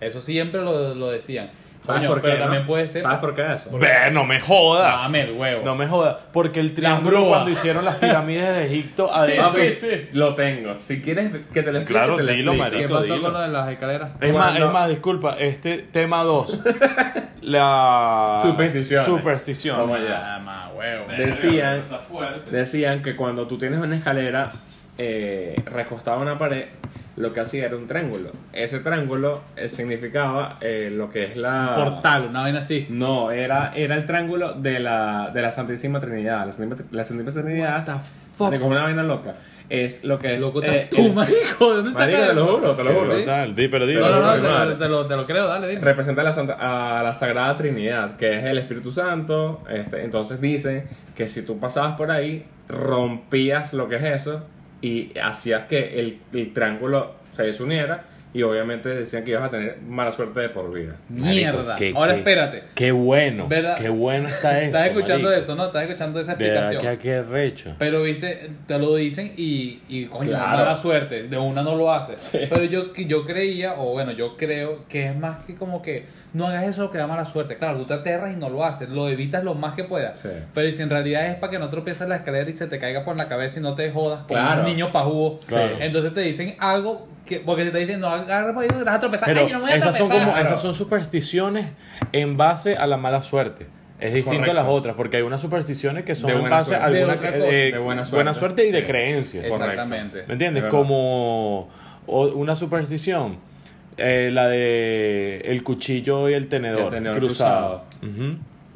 Eso siempre lo, lo decían. ¿Sabes Coño, por qué? pero no? también puede ser. ¿Sabes por qué eso? Ve, no me jodas. Dame el huevo. No me jodas. Porque el triángulo cuando hicieron las pirámides de Egipto. Papi, sí, sí. Lo tengo. Si quieres que te lo explique, Claro, te lo dilo, explico. ¿Qué marico, pasó dilo. con lo de las escaleras? Es más, es más, disculpa, este tema 2. la Supersticiones. Superstición. Vamos allá. Ah, más huevo. Decían, decían que cuando tú tienes una escalera eh, recostada a una pared, lo que hacía era un triángulo. Ese triángulo eh, significaba eh, lo que es la... Portal, una vaina así. No, era, era el triángulo de la, de la Santísima Trinidad. La Santísima, la Santísima Trinidad, What the fuck? es una vaina loca. Es lo que es... Loco, eh, tú, el- marico. ¿De dónde Marico, sacas te lo juro, te lo ¿Sí? juro. Total, di, pero di. No, no, no, Pero te, lo- te lo, te lo creo, dale, dime. representa a la, Santa- a la Sagrada Trinidad, que es el Espíritu Santo. Este, entonces dicen que si tú pasabas por ahí, rompías lo que es eso y hacías que el, el triángulo se desuniera y obviamente decían que ibas a tener mala suerte de por vida. Mierda. Qué- Ahora qué- espérate. Qué bueno. ¿Verdad? Qué bueno está eso. Estás escuchando marico. eso, ¿no? Estás escuchando esa De verdad explicación. que qué recho. Pero viste, te lo dicen y, y coño, Claro. mala suerte, de una no lo hace. Pero yo, yo creía, o bueno, yo creo que es más que como que no hagas eso que da mala suerte. Claro, tú te aterras y no lo haces, lo evitas lo más que puedas. Sí. Pero si en realidad es para que no tropieces la escalera y se te caiga por la cabeza y no te jodas como Claro. un niño pajugo. Claro. Entonces te dicen algo que, porque si te dicen, no, agarra por ahí, te vas a tropezar. Pero Ay, yo no voy a esas son, como, esas son supersticiones en base a la mala suerte. Es distinto Correcto. a las otras, porque hay unas supersticiones que son De en buena base a suerte. alguna De eh, De buena buena suerte. y de creencias. Correcto. Exactamente. ¿Me entiendes? Como o- una superstición, eh, la de el cuchillo y el tenedor, El tenedor cruzado.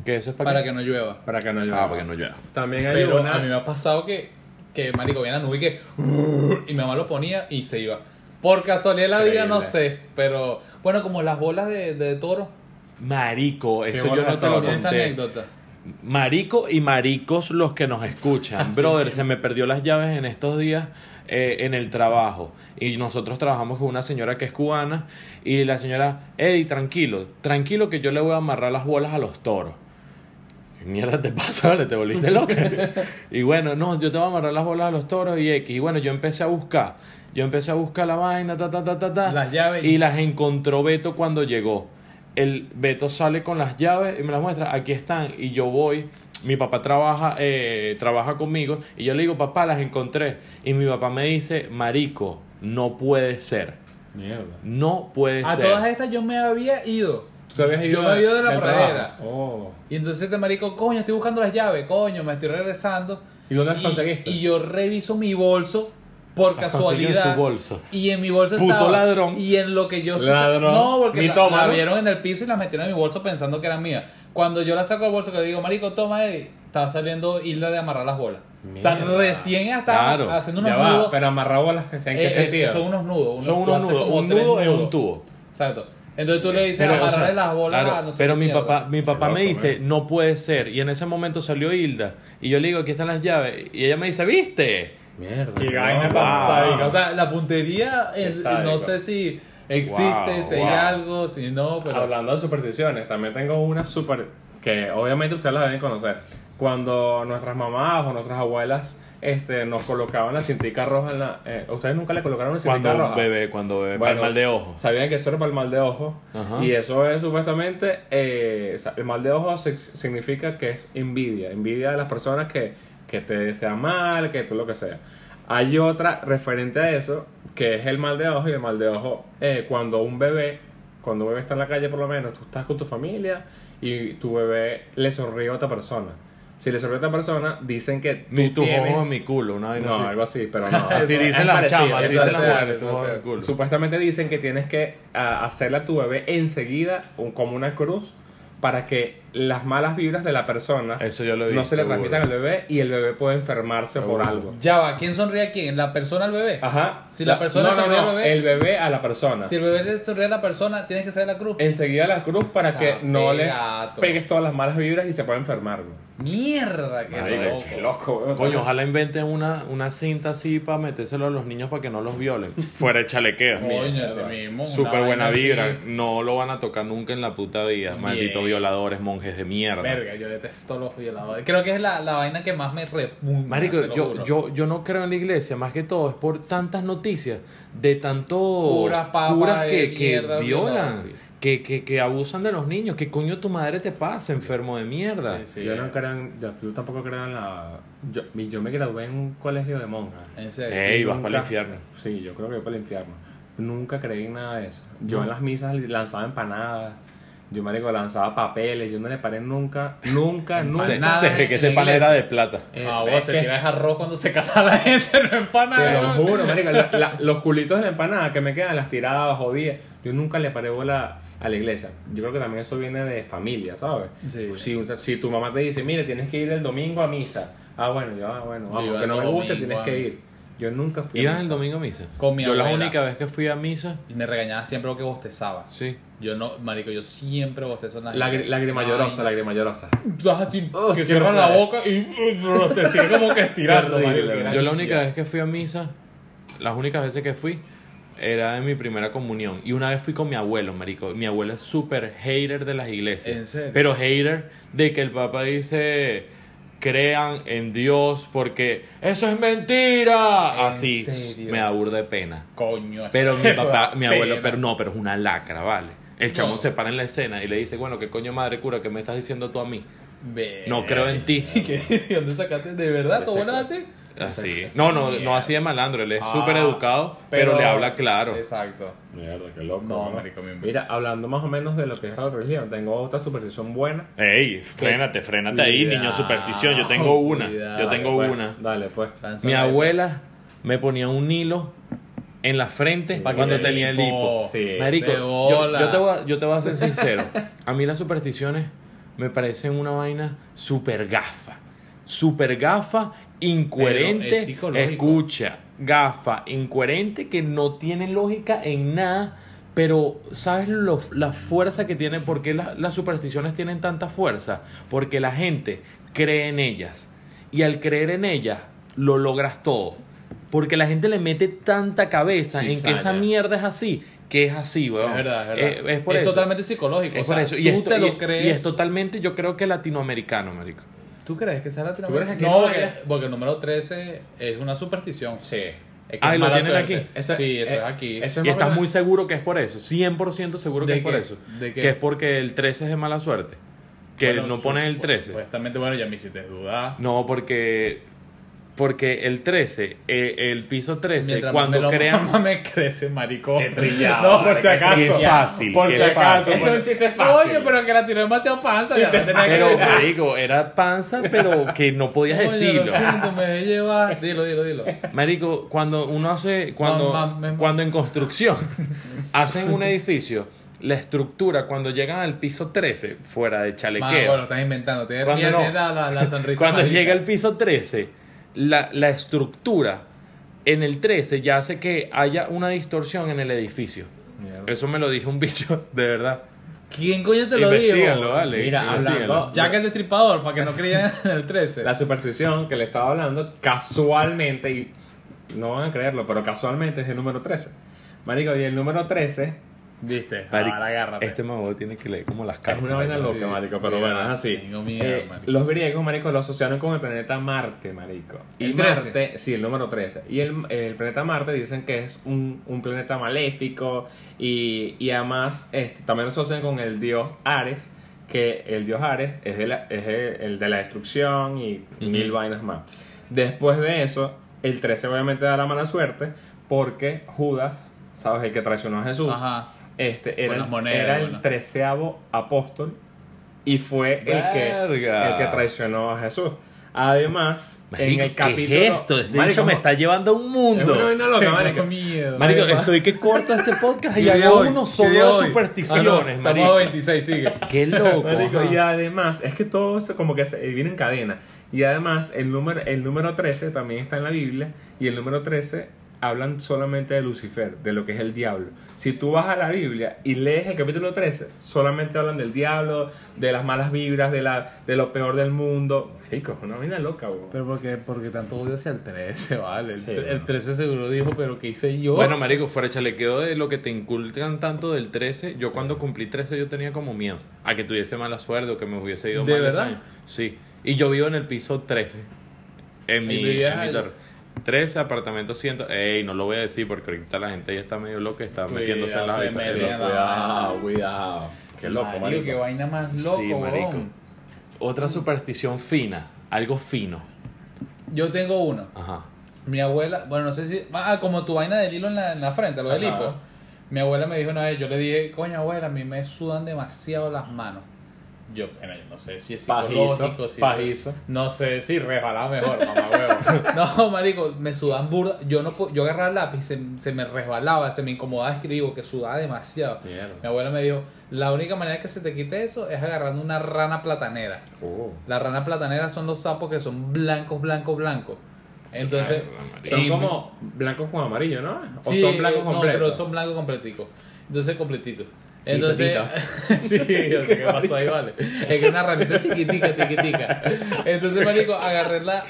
Que eso es para, que no llueva. Para que no llueva. Ah, para que no llueva. También hay Pero una... a mí me ha pasado que, que marico, viene la nube y que... Y mi mamá lo ponía y se iba. Por casualidad la vida, no sé. Pero, bueno, como las bolas de, de toro. Marico, eso yo no te lo. Tiene esta conté. anécdota. Marico y maricos los que nos escuchan. Brother, se me perdió las llaves en estos días eh, en el trabajo. Y nosotros trabajamos con una señora que es cubana. Y la señora, Eddie, tranquilo, tranquilo que yo le voy a amarrar las bolas a los toros. ¿Qué mierda te pasa? Vale, te volviste loca. y bueno, no, yo te voy a amarrar las bolas a los toros y X. Y bueno, yo empecé a buscar. Yo empecé a buscar la vaina, ta, ta, ta, ta, ta. Las llaves. Y las encontró Beto cuando llegó. El Beto sale con las llaves y me las muestra. Aquí están. Y yo voy. Mi papá trabaja, eh, trabaja conmigo. Y yo le digo, papá, las encontré. Y mi papá me dice, Marico, no puede ser. Mierda. No puede A ser. todas estas yo me había ido. ¿Tú te habías ido Yo me había ido de la pradera. Oh. Y entonces este marico, coño, estoy buscando las llaves, coño, me estoy regresando. ¿Y dónde las conseguiste? Y yo reviso mi bolso por Las casualidad. su bolso. Y en mi bolso Puto estaba. ladrón. Y en lo que yo. Ladrón. No, porque la, la vieron en el piso y la metieron en mi bolso pensando que eran mías. Cuando yo la saco del bolso, que le digo, marico, toma, Eddie, estaba saliendo Hilda de amarrar las bolas. O sea, recién estaba Claro. haciendo unos Ya va, nudos. pero amarrado bolas, ¿en qué Eh, eh, sentido? Son unos nudos. unos- Son unos nudos. Un nudo es un nudos. tubo. Exacto. Entonces tú le dices, Pero, o amarrarle sea, las bolas claro, a no sé pero mi mierda. papá, mi papá me dice, ¿eh? no puede ser. Y en ese momento salió Hilda. Y yo le digo, aquí están las llaves. Y ella me dice, ¿viste? Mierda. Qué no, vaina wow. O sea, la puntería, es- no sé si existe, Wow, si hay algo, si no, pero. Hablando de supersticiones, también tengo una super que obviamente ustedes las deben conocer. Cuando nuestras mamás o nuestras abuelas este, nos colocaban la cintica roja en la... eh, ¿Ustedes nunca le colocaron una cintica Cuando roja? bebé, cuando bebé, Bueno, para el mal de ojo. Sabían que eso era para el mal de ojo. Ajá. Y eso es supuestamente. eh, el mal de ojo se- significa que es envidia. Envidia de las personas que, que te desean mal, que tú lo que sea. Hay otra referente a eso, que es el mal de ojo. Y el mal de ojo, eh, cuando un bebé, cuando un bebé está en la calle, por lo menos, tú estás con tu familia y tu bebé le sonríe a otra persona. Si le sonríe a otra persona, dicen que tú Mi, tus tienes- ojos en mi culo, una vaina no, así. algo así, pero no. Así dicen las chamas, así dicen las mujeres, tus ojos en culo. Supuestamente dicen que tienes que a, hacerle a tu bebé enseguida un- como una cruz para que las malas vibras de la persona Eso yo lo he no visto, se le seguro. transmitan al bebé y el bebé puede enfermarse por algo. Ya va, ¿quién sonríe a quién? ¿La persona al bebé? Ajá. Si la persona no, no, sonríe al bebé- el bebé a la persona. Si el bebé le sonríe a la persona, tienes que ser la cruz. Enseguida la cruz para que no le Gato. pegues todas las malas vibras y se pueda enfermar. Mierda, qué loco. Qué loco, güey. Coño, ojalá inventen una, una cinta así para metérselo a los niños para que no los violen. Fuera de chalequeo. Coño, mismo. Súper buena así. vibra. No lo van a tocar nunca en la puta vida. Malditos violadores, monjes de mierda. Verga, yo detesto los violadores. Creo que es la, la vaina que más me repugna. Marico, yo, yo, yo no creo en la iglesia, más que todo, es por tantas noticias de tanto Puras papas curas de que, que mierda, violan, sí. que, que, que abusan de los niños. ¿Qué coño tu madre te pasa, enfermo de mierda? Sí, sí. Yo no creo en, yo, yo tampoco creo en la... Yo, yo me gradué en un colegio de monjas. En serio. Ey, vas para el infierno. Sí, yo creo que voy para el infierno. Nunca creí en nada de eso. Yo en las misas lanzaba empanadas. Yo, marico, lanzaba papeles. Yo no le paré nunca, nunca, nunca. Se, nada se en- ve que este pan era de plata. Eh, ah, vos se que- tira arroz cuando se casa la gente, no empana. Te lo ¿no? juro, marico. la- la- los culitos de la empanada que me quedan, las tiraba, jodía. Yo nunca le paré bola a la iglesia. Yo creo que también eso viene de familia, ¿sabes? Sí. Si, si tu mamá te dice, mire, tienes que ir el domingo a misa. Ah, bueno, yo, ah, bueno, vamos, que no me guste, tienes que misa. ir. Yo nunca fui a ¿Ibas misa. el domingo a misa? Con mi Yo la única vez que fui a misa, Y me regañaba siempre porque bostezaba. sí. Yo no, marico, yo siempre bostezo en las Lagri- iglesias. Lágrima llorosa, lágrima llorosa. Tú así, Oh, que qué cierras la boca y uh, te sigue como que estirando, marico. Yo la única vez que fui a misa, las únicas veces que fui, era en mi primera comunión. Y una vez fui con mi abuelo, marico. Mi abuelo es súper hater de las iglesias. ¿En serio? Pero hater de que el papá dice, crean en Dios porque eso es mentira. ¿En Así serio? me da burda de pena. Coño, Pero mi papá, mi abuelo, pena. pero no, pero es una lacra, ¿vale? El chamo No. se para en la escena y le dice, bueno, ¿qué coño madre cura que me estás diciendo tú a mí? No creo en ti. ¿Qué? ¿De dónde sacaste? ¿De verdad? ¿Tu Ese- abuelo es así? Así. No, no, mierda. no así de malandro, él es Ah, súper educado, pero, le habla claro. Exacto. Mierda, qué loco. No, marico, mi- Mira, hablando más o menos de lo que es la religión, tengo otra superstición buena. Ey, frénate, frénate ahí, Cuidado, niño superstición. Yo tengo una, cuidado. yo tengo Pues, una. Dale, pues. Mi abuela me ponía un hilo en la frente cuando te tenía el hipo. Sí. Marico, yo, te voy a, yo te voy a ser sincero. A mí las supersticiones me parecen una vaina super gafa. Super gafa, incoherente. es. Escucha, gafa, incoherente que no tiene lógica en nada. Pero, ¿sabes lo- la fuerza que tiene? ¿Por qué la- las supersticiones tienen tanta fuerza? Porque la gente cree en ellas. Y al creer en ellas, lo logras todo. Porque la gente le mete tanta cabeza Sí, en que esa mierda es así, que es así, weón. Es verdad, es verdad. Eh, es por eso. totalmente psicológico. Es o sea, por eso. Tú Y, esto- te lo y- crees. y es totalmente, yo creo que latinoamericano, marico. ¿Tú crees que sea latinoamericano? ¿Tú crees que no, porque, el número 13 es una superstición. Sí. Es que Ah, es ¿y lo tienen suerte. aquí? Sí, eso eh, es aquí. eso- Y estás muy seguro que es por eso. 100% seguro que ¿De es por eso. ¿De qué? Que es porque el 13 es de mala suerte. Que Bueno, no ponen el supu- 13. Supuestamente, bueno, ya me hiciste dudar. No, porque porque el 13, eh, el piso 13, Mientras más cuando me lo crean mama me crece, maricón. Qué trillado, No, por si acaso. Qué fácil, Por qué si acaso. fácil. Es un chiste fácil. Oye, pero que la tiró demasiado panza. ya me tenía que Pero, marico, era panza, pero que no podías Oye, decirlo. Lo siento, me dejé llevar. Dilo, dilo, dilo. Marico, cuando uno hace, cuando, mam, mam. cuando en construcción hacen un edificio, la estructura, cuando llegan al piso 13, fuera de Man, chalequeo, bueno, estás inventando. Tienes Cuando no. la, la, la sonrisa. cuando llega al piso 13, la, la estructura en el 13 ya hace que haya una distorsión en el edificio. Mierda. Eso me lo dijo un bicho, de verdad. ¿Quién coño te lo dijo? Investígalo, dale. Mira, hablando- Jack el destripador, para que no creyan en el 13. La superstición que le estaba hablando, casualmente, y no van a creerlo, pero casualmente es el número 13. Marico, y el número 13 ¿Viste? Marico, Ahora agárrate. Este mago tiene que leer como las es cartas. una vaina loca, marico, pero Mira, bueno, es así. tengo miedo, Eh, marico. los griegos, marico, lo asociaron con el planeta Marte, marico. Y ¿El 13? Marte, sí, el número 13. Y el, el planeta Marte dicen que es un, un planeta maléfico y, y además este, también lo asocian con el dios Ares, que el dios Ares es, de la- es el, el de la destrucción y mil vainas más. Después de eso, el 13 obviamente da la mala suerte porque Judas, ¿sabes? El que traicionó a Jesús. Ajá. Este era, el- monedas, era el bueno. treceavo apóstol y fue el que, el que traicionó a Jesús. Además, en Marico, el capítulo. ¿Qué es esto? Este Marico, me está llevando a un Es mundo. una vaina loca, marico. miedo. Marico, Marico, estoy que corto este podcast y ¿Qué día hago uno ¿Qué solo de supersticiones, Ah, no, marico. a 26, sigue. Qué loco. Marico, y además, es que todo eso como que se viene en cadena. Y además, el número, el número 13 también está en la Biblia. Y el número 13 hablan solamente de Lucifer, de lo que es el diablo. Si tú vas a la Biblia y lees el capítulo 13, solamente hablan del diablo, de las malas vibras, de, la, de lo peor del mundo. Rico, una vaina loca, bro. Pero porque, porque tanto odio hacia el 13, vale. El, Sí, el bueno. 13 seguro dijo, pero ¿qué hice yo? Bueno, marico, fuera de chalequeo de lo que te inculcan tanto del 13, yo cuando cumplí 13 yo tenía como miedo a que tuviese mala suerte o que me hubiese ido ¿De mal ese verdad? año. Sí. Y yo vivo en el piso 13. En mi, en mi torre. 13, apartamento 100. Ey, no lo voy a decir porque ahorita la gente ya está medio loca, está Cuidado, metiéndose en habitaciones. meten. Cuidado, cuidado. Qué loco, Marico, marico. qué vaina más loco, Sí, marico. weón. Otra superstición fina, algo fino. Yo tengo uno. Ajá. Mi abuela, bueno, no sé si. Ah, como tu vaina del hilo en la, en la frente, lo del hipo. Mi abuela me dijo una vez, yo le dije, coño, abuela, a mí me sudan demasiado las manos. Yo, bueno, yo no sé si es Pajizo, psicológico, si. pajizo. No sé si resbalaba mejor, mamá huevo. No, marico, me sudan burda. Yo no yo agarraba el lápiz, se, se me resbalaba, se me incomodaba escribir, que sudaba demasiado. Mierda. Mi abuela me dijo, la única manera que se te quite eso es agarrando una rana platanera. Oh. Las ranas plataneras son los sapos que son blancos, blancos, blancos. Entonces, Son como blancos con amarillo, ¿no? O Sí, son blancos eh, no, completos. pero son blancos completicos. Entonces, completitos. Entonces, sí, qué pasó ahí, vale. Es que una ranita chiquitica, chiquitica. Entonces, marico, agarré la,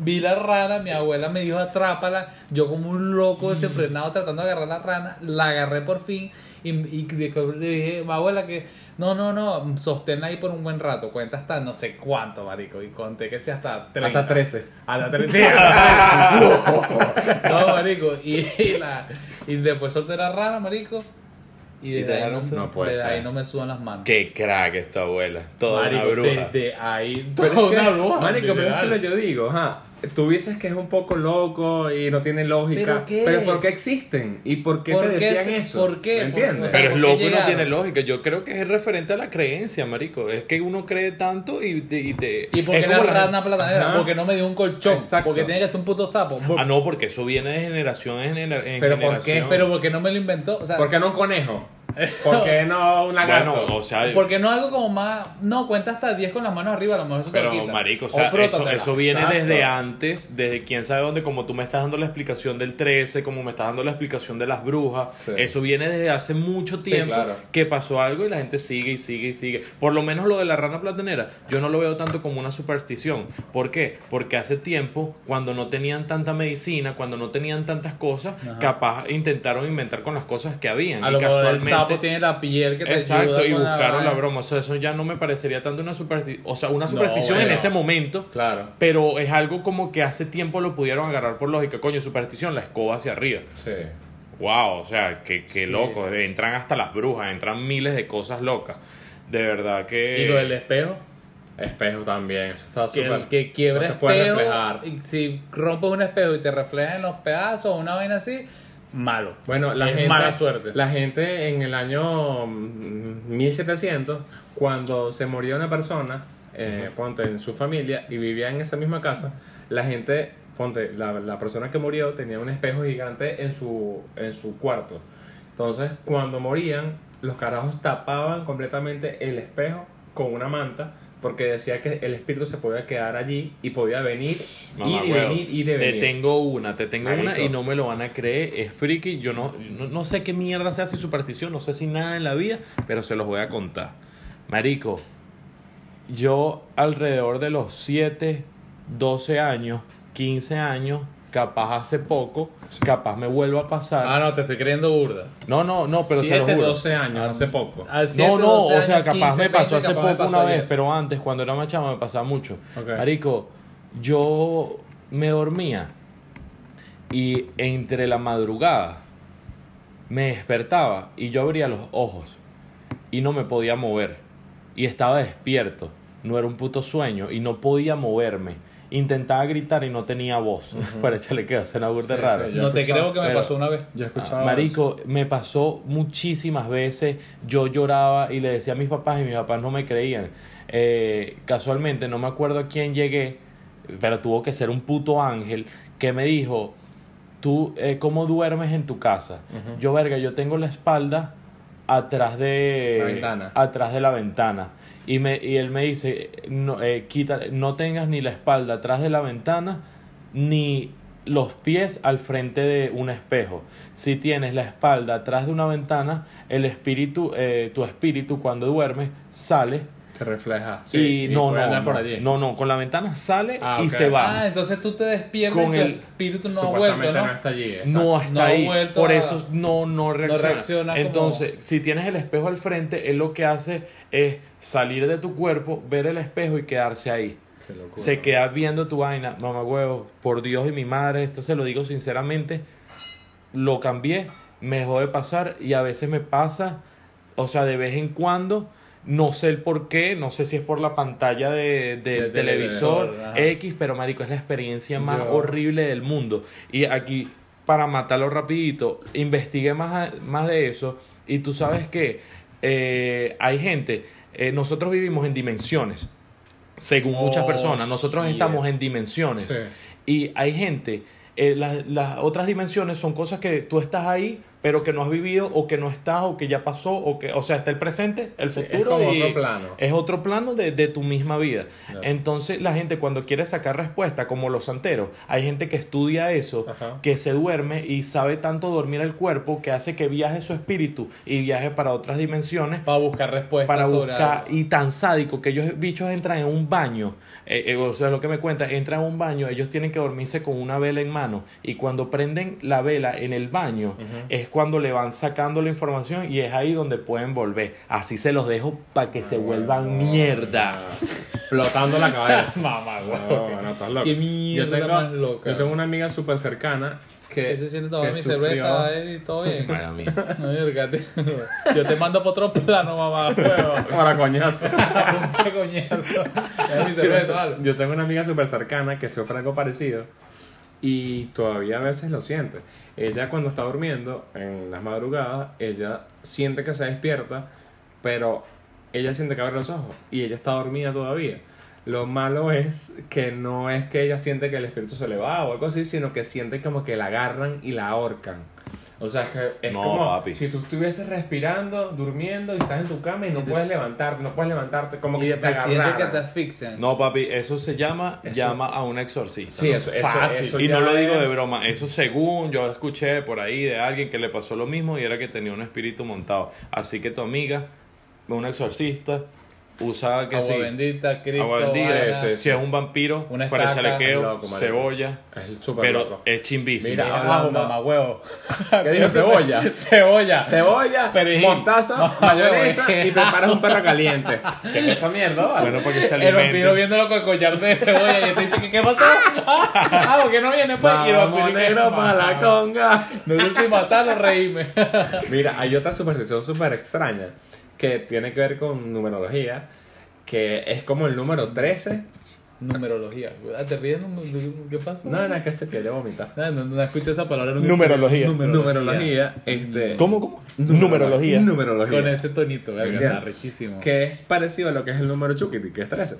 vi la rana, mi abuela me dijo atrápala, yo como un loco desenfrenado tratando de agarrar la rana, la agarré por fin y, y le dije, "Ma, abuela, que no, no, no, sosténla ahí por un buen rato, cuenta hasta no sé cuánto, marico, y conté que sea hasta 30. Hasta 13. Hasta 30. Sí, hasta 30. no, marico, y, y la, y después solté la rana, marico, Y ¿Y desde, te ahí, no, No puede desde ahí ser. no me sudan las manos. Qué crack esta abuela. Toda Marico, una bruja. Desde ahí, Pero toda es que, una bruja, marico, pero es que yo digo, ajá, tú dices que es un poco loco y no tiene lógica, ¿Pero pero, qué? ¿por qué existen? ¿Y por qué ¿Por te qué decían eso? por qué? ¿Me entiendes? O sea, Pero es ¿por qué loco y no tiene lógica. Yo creo que es referente a la creencia, marico. Es que uno cree tanto y te... Y, te- ¿Y por es qué la rana platanera? Ajá. Porque no me dio un colchón. Exacto. Porque tiene que ser un puto sapo. Ah, no, porque eso viene de generación en, en ¿Pero por qué? generación. Pero porque no me lo inventó. O sea, ¿Por qué no un conejo? ¿Por qué no un lagarto? Bueno, o sea... porque no algo como más. No, cuenta hasta 10 con las manos arriba, a lo mejor eso te lo Pero, quita. marico, o sea, eso, frótatela. eso viene Exacto. desde antes, desde quién sabe dónde, como tú me estás dando la explicación del 13, como me estás dando la explicación de las brujas. Sí. Eso viene desde hace mucho Sí, tiempo claro. que pasó algo y la gente sigue y sigue y sigue. Por lo menos lo de la rana platanera, yo no lo veo tanto como una superstición. ¿Por qué? Porque hace tiempo, cuando no tenían tanta medicina, cuando no tenían tantas cosas, Ajá. capaz intentaron inventar con las cosas que habían. A y lo mejor el casualmente. Sapo tiene la piel que te Exacto, ayuda y con buscaron la, broma. O sea, eso ya no me parecería tanto una superstición. O sea, una No, superstición en ese momento. Claro. Pero es algo como que hace tiempo lo pudieron agarrar por lógica. Coño, superstición, la escoba hacia arriba. Sí. Wow, o sea, qué, qué Sí. loco. Entran hasta las brujas, entran miles de cosas locas. De verdad que. Y lo del espejo. Espejo también, eso está Que súper... el que quiebra no te puede espejo. reflejar. si rompes un espejo y te refleja en los pedazos o una vaina así, malo. Bueno, la Es gente, mala suerte. La gente en el año mm, 1700, cuando se moría una persona, eh, ponte en su familia y vivía en esa misma casa, la gente, ponte, la, la persona que murió tenía un espejo gigante en su, en su cuarto. Entonces, cuando morían, los carajos tapaban completamente el espejo con una manta. Porque decía que el espíritu se podía quedar allí y podía venir, Mamá, ir y venir, ir y venir. Te tengo una, te tengo una y no me lo van a creer. Es friki. Yo no, no, no sé qué mierda sea si superstición, no sé si nada en la vida, pero se los voy a contar. Marico, yo alrededor de los 7, 12 años, 15 años, capaz hace poco, capaz me vuelva a pasar. Ah, no, te estoy creyendo burda. No, no, no, pero se lo 7, juro. 12 años, hace poco. Al siete, No, no, 12 o sea, capaz 15, me pasó 20, hace poco pasó una vez, pero antes, cuando era más chama, me pasaba mucho. Ok. Marico, yo me dormía y entre la madrugada me despertaba y yo abría los ojos y no me podía mover y estaba despierto, no era un puto sueño y no podía moverme. Intentaba gritar y no tenía voz. Pero échale que burda Sí, raro. sí, Yo he No te creo que me pero- pasó una vez. Yo Ah, escuchado. Marico, me pasó muchísimas veces. Yo lloraba y le decía a mis papás y mis papás no me creían. Eh, casualmente, no me acuerdo a quién llegué, pero tuvo que ser un puto ángel que me dijo: ¿Tú eh, cómo duermes en tu casa? Yo, verga, yo tengo la espalda atrás de La ventana. atrás de la ventana y me y él me dice no eh, quita no tengas ni la espalda atrás de la ventana ni los pies al frente de un espejo. Si tienes la espalda atrás de una ventana el espíritu eh, tu espíritu cuando duermes sale Se refleja. y, no no no, por allí. no no con la ventana sale Ah, y se va Ah, entonces tú te despiertas Con y tu el- espíritu no ha vuelto, ¿no? no está allí. exacto. no está No ahí. Por a- eso no, no reacciona. como- Entonces, si tienes el espejo al frente, él lo que hace es salir de tu cuerpo, ver el espejo y quedarse ahí. Qué locura. Se queda viendo tu vaina, mamá huevo, por Dios y mi madre, esto se lo digo sinceramente, lo cambié, me dejó de pasar y a veces me pasa, o sea, de vez en cuando, no sé el por qué, no sé si es por la pantalla de, del De televisor. X, pero marico, es la experiencia más Yo- horrible del mundo. Y aquí, para matarlo rapidito, investigué más, más de eso y tú sabes que eh, hay gente, eh, nosotros vivimos en dimensiones, según muchas Oh, personas, nosotros estamos en dimensiones. Sí. Y hay gente, eh, las, las otras dimensiones son cosas que tú estás ahí, pero que no has vivido, o que no estás, o que ya pasó, o que, o sea, está el presente, el Sí, es futuro. como y otro plano. Es otro plano de, de tu misma vida. Claro. Entonces, la gente cuando quiere sacar respuesta, como los santeros, hay gente que estudia eso, Ajá. que se duerme y sabe tanto dormir el cuerpo que hace que viaje su espíritu y viaje para otras dimensiones Para buscar respuestas para buscar algo. y tan sádico que ellos bichos entran en un baño eh, eh, o sea lo que me cuenta entran en un baño ellos tienen que dormirse con una vela en mano y cuando prenden la vela en el baño es es cuando le van sacando la información y es ahí donde pueden volver. Así se los dejo para que se vuelvan mierda. Flotando la cabeza. Mamá, No, no, estás loco. Qué mierda yo tengo, más loca. Yo tengo una amiga súper cercana que. Se siente tomando que mi sufrió- cerveza y todo bien. Para mí. No. Yo te mando por otro plano, mamá. Para coñazo. Qué coñazo. Es mi cerveza, vale. Yo tengo una amiga súper cercana que sufre algo parecido y todavía a veces lo siente. Ella cuando está durmiendo en las madrugadas, ella siente que se despierta, pero ella siente que abre los ojos y ella está dormida todavía. Lo malo es que no es que ella siente que el espíritu se le va o algo así, sino que siente como que la agarran y la ahorcan. O sea, es que es No, como papi. si tú estuvieses respirando, durmiendo y estás en tu cama y no puedes levantarte, no puedes levantarte, como que Y si te después siente que te asfixian. No, papi, eso se llama Eso- llama a un exorcista. Sí, ¿no? eso, Fácil. eso y no lo digo de broma, eso según yo escuché por ahí de alguien que le pasó lo mismo y era que tenía un espíritu montado. Así que tu amiga, un exorcista, usa que Agua sí, bendita, Cristo, agua bendita, sí, sí. si es un vampiro, Una fuera estaca, chalequeo, loco, cebolla, Es súper pero loco. es chimbísimo. Mira, Mira, hablando- mamá, huevo. ¿Qué dijo cebolla? Cebolla. Cebolla, Perejil. mostaza, mayonesa y preparas un perro caliente. ¿Qué es esa mierda, vale? bueno, para que se El vampiro viéndolo con el collar de cebolla y te dice que qué pasó. Ah, porque no viene pues. Y el Vamos vampiro que- negro para la conga. No sé si matarlo o reírme. Mira, hay otra superstición súper extraña que tiene que ver con numerología, que es como el número 13. Numerología. Ah, ¿Te ríes? ¿Qué pasa? No, no, es que se quiere vomitar. No, no, no escucho esa palabra. nunca. Numerología. Numerología, este... ¿Cómo, cómo? Numerología. Numerología. Con ese tonito, verga, rechísimo. Que es parecido a lo que es el número Chukiti, que es 13.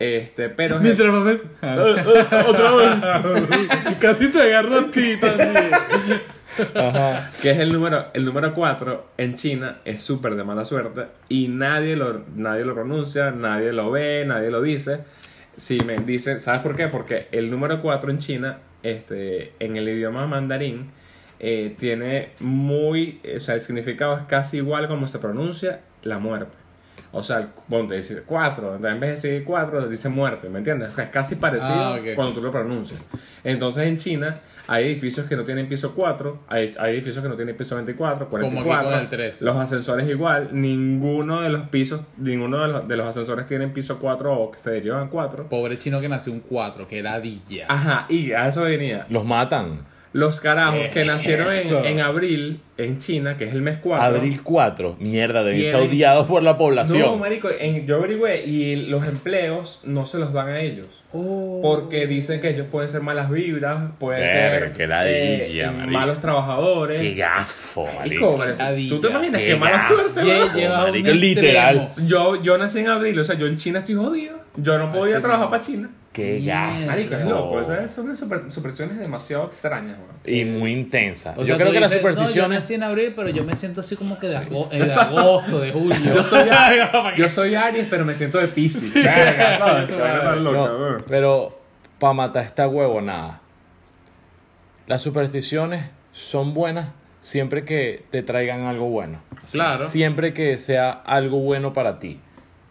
Este, pero... es- Mientras mamá. Otra vez. Casi te agarro a ti también. que es el número el número 4 en China es súper de mala suerte y nadie lo nadie lo pronuncia, nadie lo ve, nadie lo dice. Si me dicen, ¿sabes por qué? Porque el número 4 en China, este, en el idioma mandarín, eh, tiene muy, o sea, el significado es casi igual como se pronuncia la muerte. O sea, ponte decir 4, en vez de decir 4, dice muerte, ¿me entiendes? Es casi parecido Ah, cuando tú lo pronuncias. Entonces en China hay edificios que no tienen piso 4, hay, hay edificios que no tienen piso 24, Como aquí 44. con el 13. Los ascensores igual, ninguno de los pisos, ninguno de los, de los ascensores tienen piso 4 o que se derivan 4. Pobre chino que nació un 4, que ladilla. Ajá, y a eso venía. Los matan. Los carajos que nacieron en, en abril en China, que es el mes 4. Abril 4. Mierda, deben ser odiados por la No, población. marico, en- yo averigüé y los empleos no se los dan a ellos. Oh. Porque dicen que ellos pueden ser malas vibras, pueden Verga, ser ladilla, eh, malos trabajadores. Qué gafo, Marico. ¿Tú te imaginas Qué qué mala gafo. suerte? Marico, literal. Yo, yo nací en abril, o sea, yo en China estoy jodido. Yo no puedo ir a Así trabajar no. para China. Qué gafo. Marico, es loco. Esas son super- supersticiones demasiado extrañas, weón. Y muy intensa. O yo sea, creo tú que las dices, No, yo supersticiones. nací en abril, pero yo me siento así como que de, ago- eh, de agosto, de julio. Yo soy, yo soy Aries, pero me siento de Pisces. Verga, ¿sabes? Qué vaina tan loca, No, weón. pero para matar esta huevo, nada. Las supersticiones son buenas siempre que te traigan algo bueno. Claro. Siempre que sea algo bueno para ti.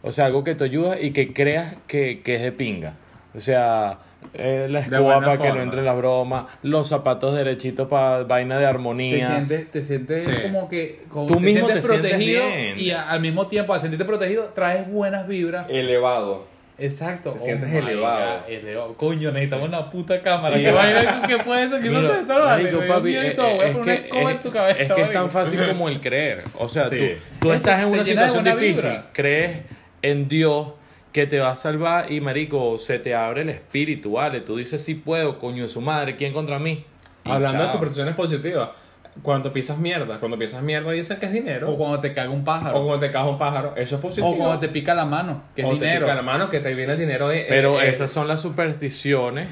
O sea, algo que te ayuda y que creas que, que es de pinga. O sea, eh, la escoba para que no entre las bromas, los zapatos derechitos para vaina de te armonía. sientes, te sientes Sí. como que como Tú te mismo sientes te sientes protegido bien. y a- al mismo tiempo al sentirte protegido traes buenas vibras. Elevado. Exacto. Te sientes my elevado. God, elevado. Coño, necesitamos una puta cámara. Sí. ¿Qué vaina? ¿Qué fue eso? ¿Qué Mira, eso? Eso vale. marico, papi, eh, es poner que- es- en tu cabeza. Es que es tan fácil como el creer. O sea, Sí. tú, tú Te- estás en te una situación difícil, vibra. crees en Dios que te va a salvar y marico, se te abre el espíritu, ¿vale? Tú dices, sí puedo, coño de su madre, ¿quién contra mí? Y Hablando de supersticiones positivas, cuando pisas mierda, cuando pisas mierda dicen que es dinero. O cuando te caga un pájaro. O cuando te caga un pájaro, eso es positivo. O cuando te pica la mano, que es O te dinero. pica la mano, que te viene el dinero de. Pero eh, eh, esas son las supersticiones,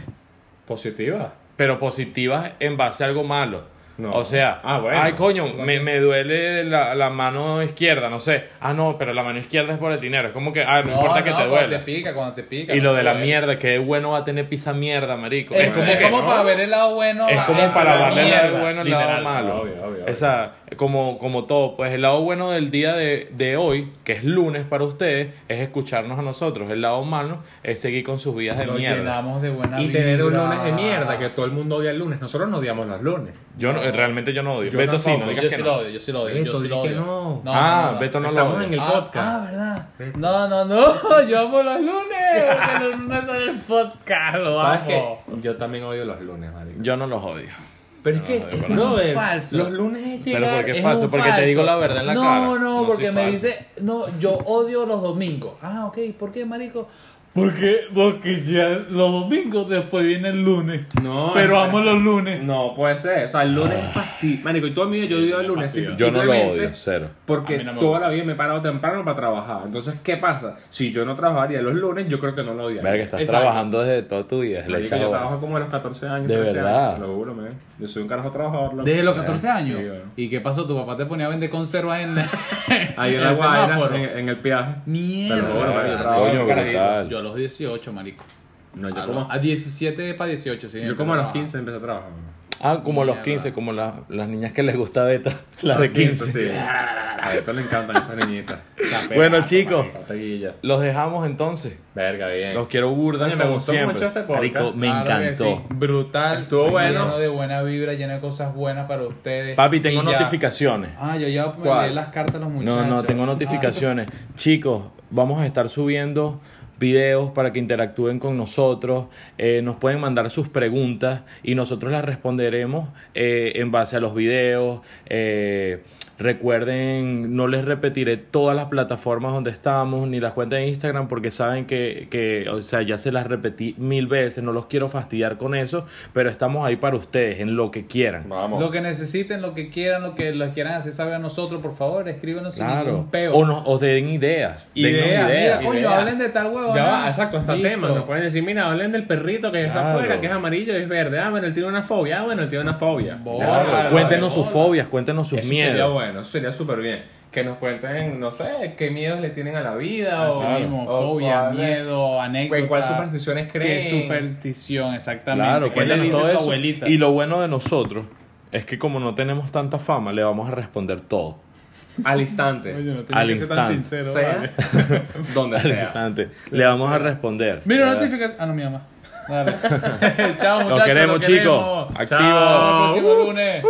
Positivas. pero positivas en base a algo malo. No. O sea, Ah, bueno. ay coño, me, me duele la, la mano izquierda, no sé. Ah, no, pero la mano izquierda es por el dinero. Es como que, ah, no, importa que te cuando duele. te pica, cuando te pica. Y lo de la duele. mierda, que bueno va a tener pizza mierda, marico. Es, Es como es que como no. para ver el lado bueno. es a- como para darle el lado bueno al lado malo. obvio, obvio, obvio. Esa, como, como todo, pues el lado bueno del día de, de hoy, que es lunes para ustedes, es escucharnos a nosotros. El lado malo es seguir con sus vidas de Lo mierda. llenamos de buena Y tener un lunes de mierda, que todo el mundo odia el lunes. Nosotros no odiamos los lunes. Yo no, realmente yo no odio. Yo Beto sí, no digas Yo que sí no. lo odio, yo sí lo odio. Beto, yo sí di lo que odio. no. Ah, no, Beto no lo Estamos odia. en el Ah, podcast. Ah, ¿verdad? No, no, no. Yo amo los lunes. Porque los lunes son el podcast. Lo ¿Sabes amo. qué? Yo también odio los lunes, marico. Yo no los odio. Pero es que, No, es que verdad. no, ver, Falso. los lunes es Pero llegar... porque es Es falso, un porque te digo la verdad en la no, cara. No, No porque me falso. dice, no, yo odio los domingos. Ah, ok, ¿por qué, marico? Porque, porque ya los domingos después viene el lunes. No, Pero es- amo los lunes. No, puede ser. O sea, el lunes es fastidio. Marico, y toda mi vida yo odio el lunes. fastidio. Yo no lo odio, cero. Porque no toda la vida me he parado temprano para trabajar. Entonces, ¿qué pasa? Si yo no trabajaría los lunes, yo creo que no lo odiaría. Verga, estás Exacto. trabajando desde toda tu vida. Echas yo trabajo como a los 14 años. ¿De 13 verdad? Años, lo juro, man. Yo soy un carajo trabajador. loco. Desde los 14 años. Sí, bueno. ¿Y qué pasó? ¿Tu papá te ponía a vender conservas en, Ahí en el en, en el peaje. Mierda. Pero bueno, yo trabajo coño, brutal. Yo a los 18, marico. No, yo a, como, los- a 17 para 18, sí. yo como a los empecé 15 empecé a trabajar. Ah, como los Mierda. 15, como la- las niñas que les gusta Beta. Las de 15. Sí. A esto le encantan esas niñitas. Bueno, chicos, los dejamos entonces. Verga, bien. Los quiero burda Oye, me como gustó siempre. mucho este podcast. Marico, me Claro encantó. sí. Brutal. Estuvo bueno. Lleno de buena vibra, lleno de cosas buenas para ustedes. Papi, tengo Y ya- notificaciones. Ah, yo ya me las cartas a los muchachos. No, no, tengo notificaciones. Chicos, vamos a estar subiendo videos para que interactúen con nosotros. Eh, nos pueden mandar sus preguntas y nosotros las responderemos eh, en base a los videos. Eh, recuerden, no les repetiré todas las plataformas donde estamos ni las cuentas de Instagram porque saben que, que, o sea, ya se las repetí mil veces. No los quiero fastidiar con eso, pero estamos ahí para ustedes en lo que quieran. Vamos. Lo que necesiten, lo que quieran, lo que les quieran hacer saber a nosotros, por favor, escríbenos sin Claro. ningún peo. O, nos, o den ideas. Ideas, mira, ideas. coño, Ideas. hablen de tal huevo. Ya va, exacto, hasta Listo. temas. Me pueden decir, mira, hablen del perrito que está Claro. afuera, que es amarillo y es verde. Ah, bueno, él tiene una fobia. Ah, bueno, él tiene una fobia. Bola, Claro, bola, cuéntenos bola. sus fobias, cuéntenos sus Eso sería miedos. Bueno, eso sería súper bien. Que nos cuenten, no sé, qué miedos le tienen a la vida Así o, mismo, o fobia, cuál- miedo, anécdotas. ¿En cuál supersticiones ¿Qué creen? superstición, exactamente? Claro, ¿Qué le dice todo su eso. abuelita? Y lo bueno de nosotros es que como no tenemos tanta fama, le vamos a responder todo. Al instante. Oye, no Al que ser tan instante. sincero, sea vale. donde Al sea. instante. Le vamos a responder. Mira, Ya. notificación. Ah, no, mi mamá. Dale. Chao, muchachos. Los queremos, chicos. Activo. Hasta el próximo lunes.